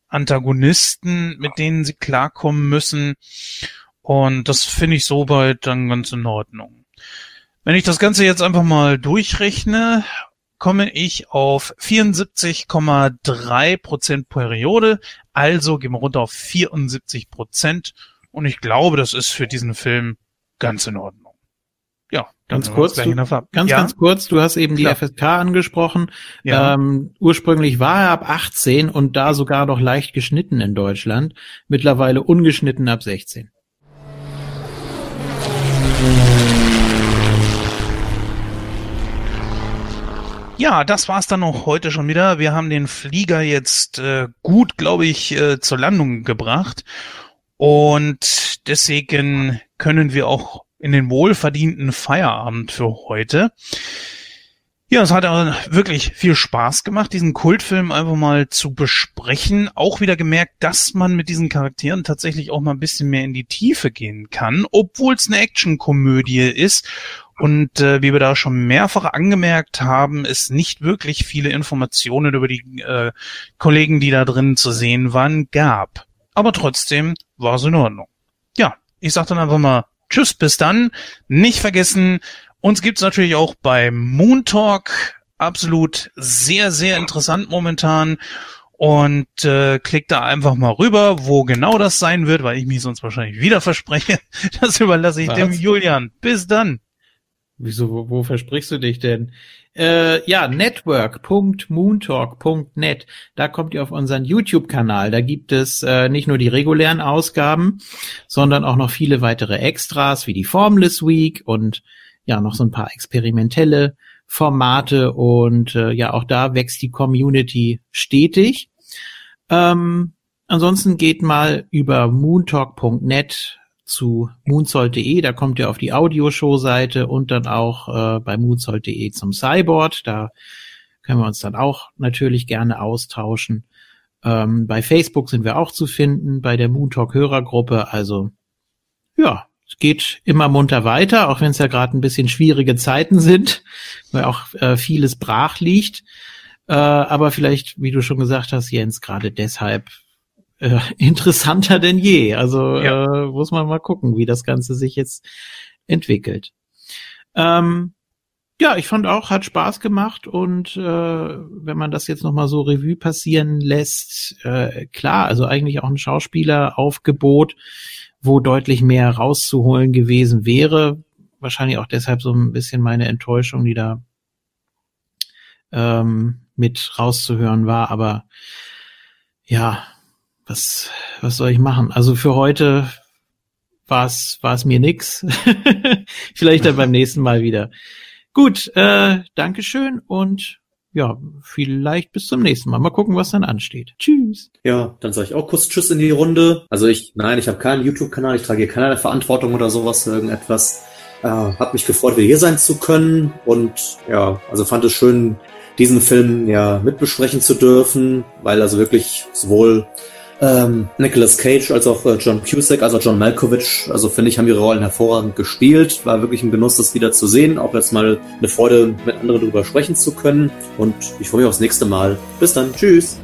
A: Antagonisten, mit denen sie klarkommen müssen. Und das finde ich soweit dann ganz in Ordnung. Wenn ich das Ganze jetzt einfach mal durchrechne, komme ich auf 74,3 Prozent Periode. Also gehen wir runter auf 74 Prozent. Und ich glaube, das ist für diesen Film ganz in Ordnung.
C: Ja, ganz kurz, du, ganz, ja? ganz kurz, du hast eben Klar. die FSK angesprochen. Ja. Ähm, ursprünglich war er ab 18 und da sogar noch leicht geschnitten in Deutschland. Mittlerweile ungeschnitten ab 16.
A: Ja, das war's dann auch heute schon wieder. Wir haben den Flieger jetzt äh, gut, glaube ich, äh, zur Landung gebracht. Und deswegen können wir auch in den wohlverdienten Feierabend für heute. Ja, es hat wirklich viel Spaß gemacht, diesen Kultfilm einfach mal zu besprechen. Auch wieder gemerkt, dass man mit diesen Charakteren tatsächlich auch mal ein bisschen mehr in die Tiefe gehen kann, obwohl es eine Actionkomödie ist und äh, wie wir da schon mehrfach angemerkt haben, es nicht wirklich viele Informationen über die äh, Kollegen, die da drin zu sehen waren, gab. Aber trotzdem war es in Ordnung. Ja, ich sag dann einfach mal Tschüss, bis dann. Nicht vergessen, uns gibt's natürlich auch bei Moon Talk. Absolut sehr, sehr interessant momentan. Und äh, klickt da einfach mal rüber, wo genau das sein wird, weil ich mich sonst wahrscheinlich wieder verspreche. Das überlasse ich Was? dem Julian. Bis dann.
C: Wieso, wo, wo versprichst du dich denn? Äh, ja, network.moontalk.net. Da kommt ihr auf unseren YouTube-Kanal. Da gibt es äh, nicht nur die regulären Ausgaben, sondern auch noch viele weitere Extras wie die Formless Week und ja, noch so ein paar experimentelle Formate und äh, ja, auch da wächst die Community stetig. Ähm, ansonsten geht mal über moontalk.net zu moonsold.de, da kommt ihr auf die Audioshow-Seite und dann auch äh, bei moonsold.de zum Cyborg, da können wir uns dann auch natürlich gerne austauschen. Ähm, bei Facebook sind wir auch zu finden, bei der Moontalk Hörergruppe, also ja, es geht immer munter weiter, auch wenn es ja gerade ein bisschen schwierige Zeiten sind, weil auch äh, vieles brach liegt. Äh, aber vielleicht, wie du schon gesagt hast, Jens, gerade deshalb äh, interessanter denn je. Also ja. äh, muss man mal gucken, wie das Ganze sich jetzt entwickelt. Ähm, ja, ich fand auch, hat Spaß gemacht und äh, wenn man das jetzt nochmal so Revue passieren lässt, äh, klar, also eigentlich auch ein Schauspieleraufgebot, wo deutlich mehr rauszuholen gewesen wäre. Wahrscheinlich auch deshalb so ein bisschen meine Enttäuschung, die da ähm, mit rauszuhören war. Aber ja, was, was soll ich machen? Also für heute war es mir nix. Vielleicht dann beim nächsten Mal wieder. Gut, äh, Dankeschön und ja, vielleicht bis zum nächsten Mal. Mal gucken, was dann ansteht. Tschüss.
B: Ja, dann sage ich auch kurz Tschüss in die Runde. Also ich, nein, ich habe keinen YouTube-Kanal, ich trage hier keinerlei Verantwortung oder sowas irgendetwas. Äh, hab mich gefreut, wieder hier sein zu können und ja, also fand es schön, diesen Film ja mitbesprechen zu dürfen, weil also wirklich sowohl ähm, Nicolas Cage als auch äh, John Cusack, also John Malkovich, also finde ich, haben ihre Rollen hervorragend gespielt. War wirklich ein Genuss, das wieder zu sehen. Auch jetzt mal eine Freude, mit anderen darüber sprechen zu können. Und ich freue mich aufs nächste Mal. Bis dann. Tschüss.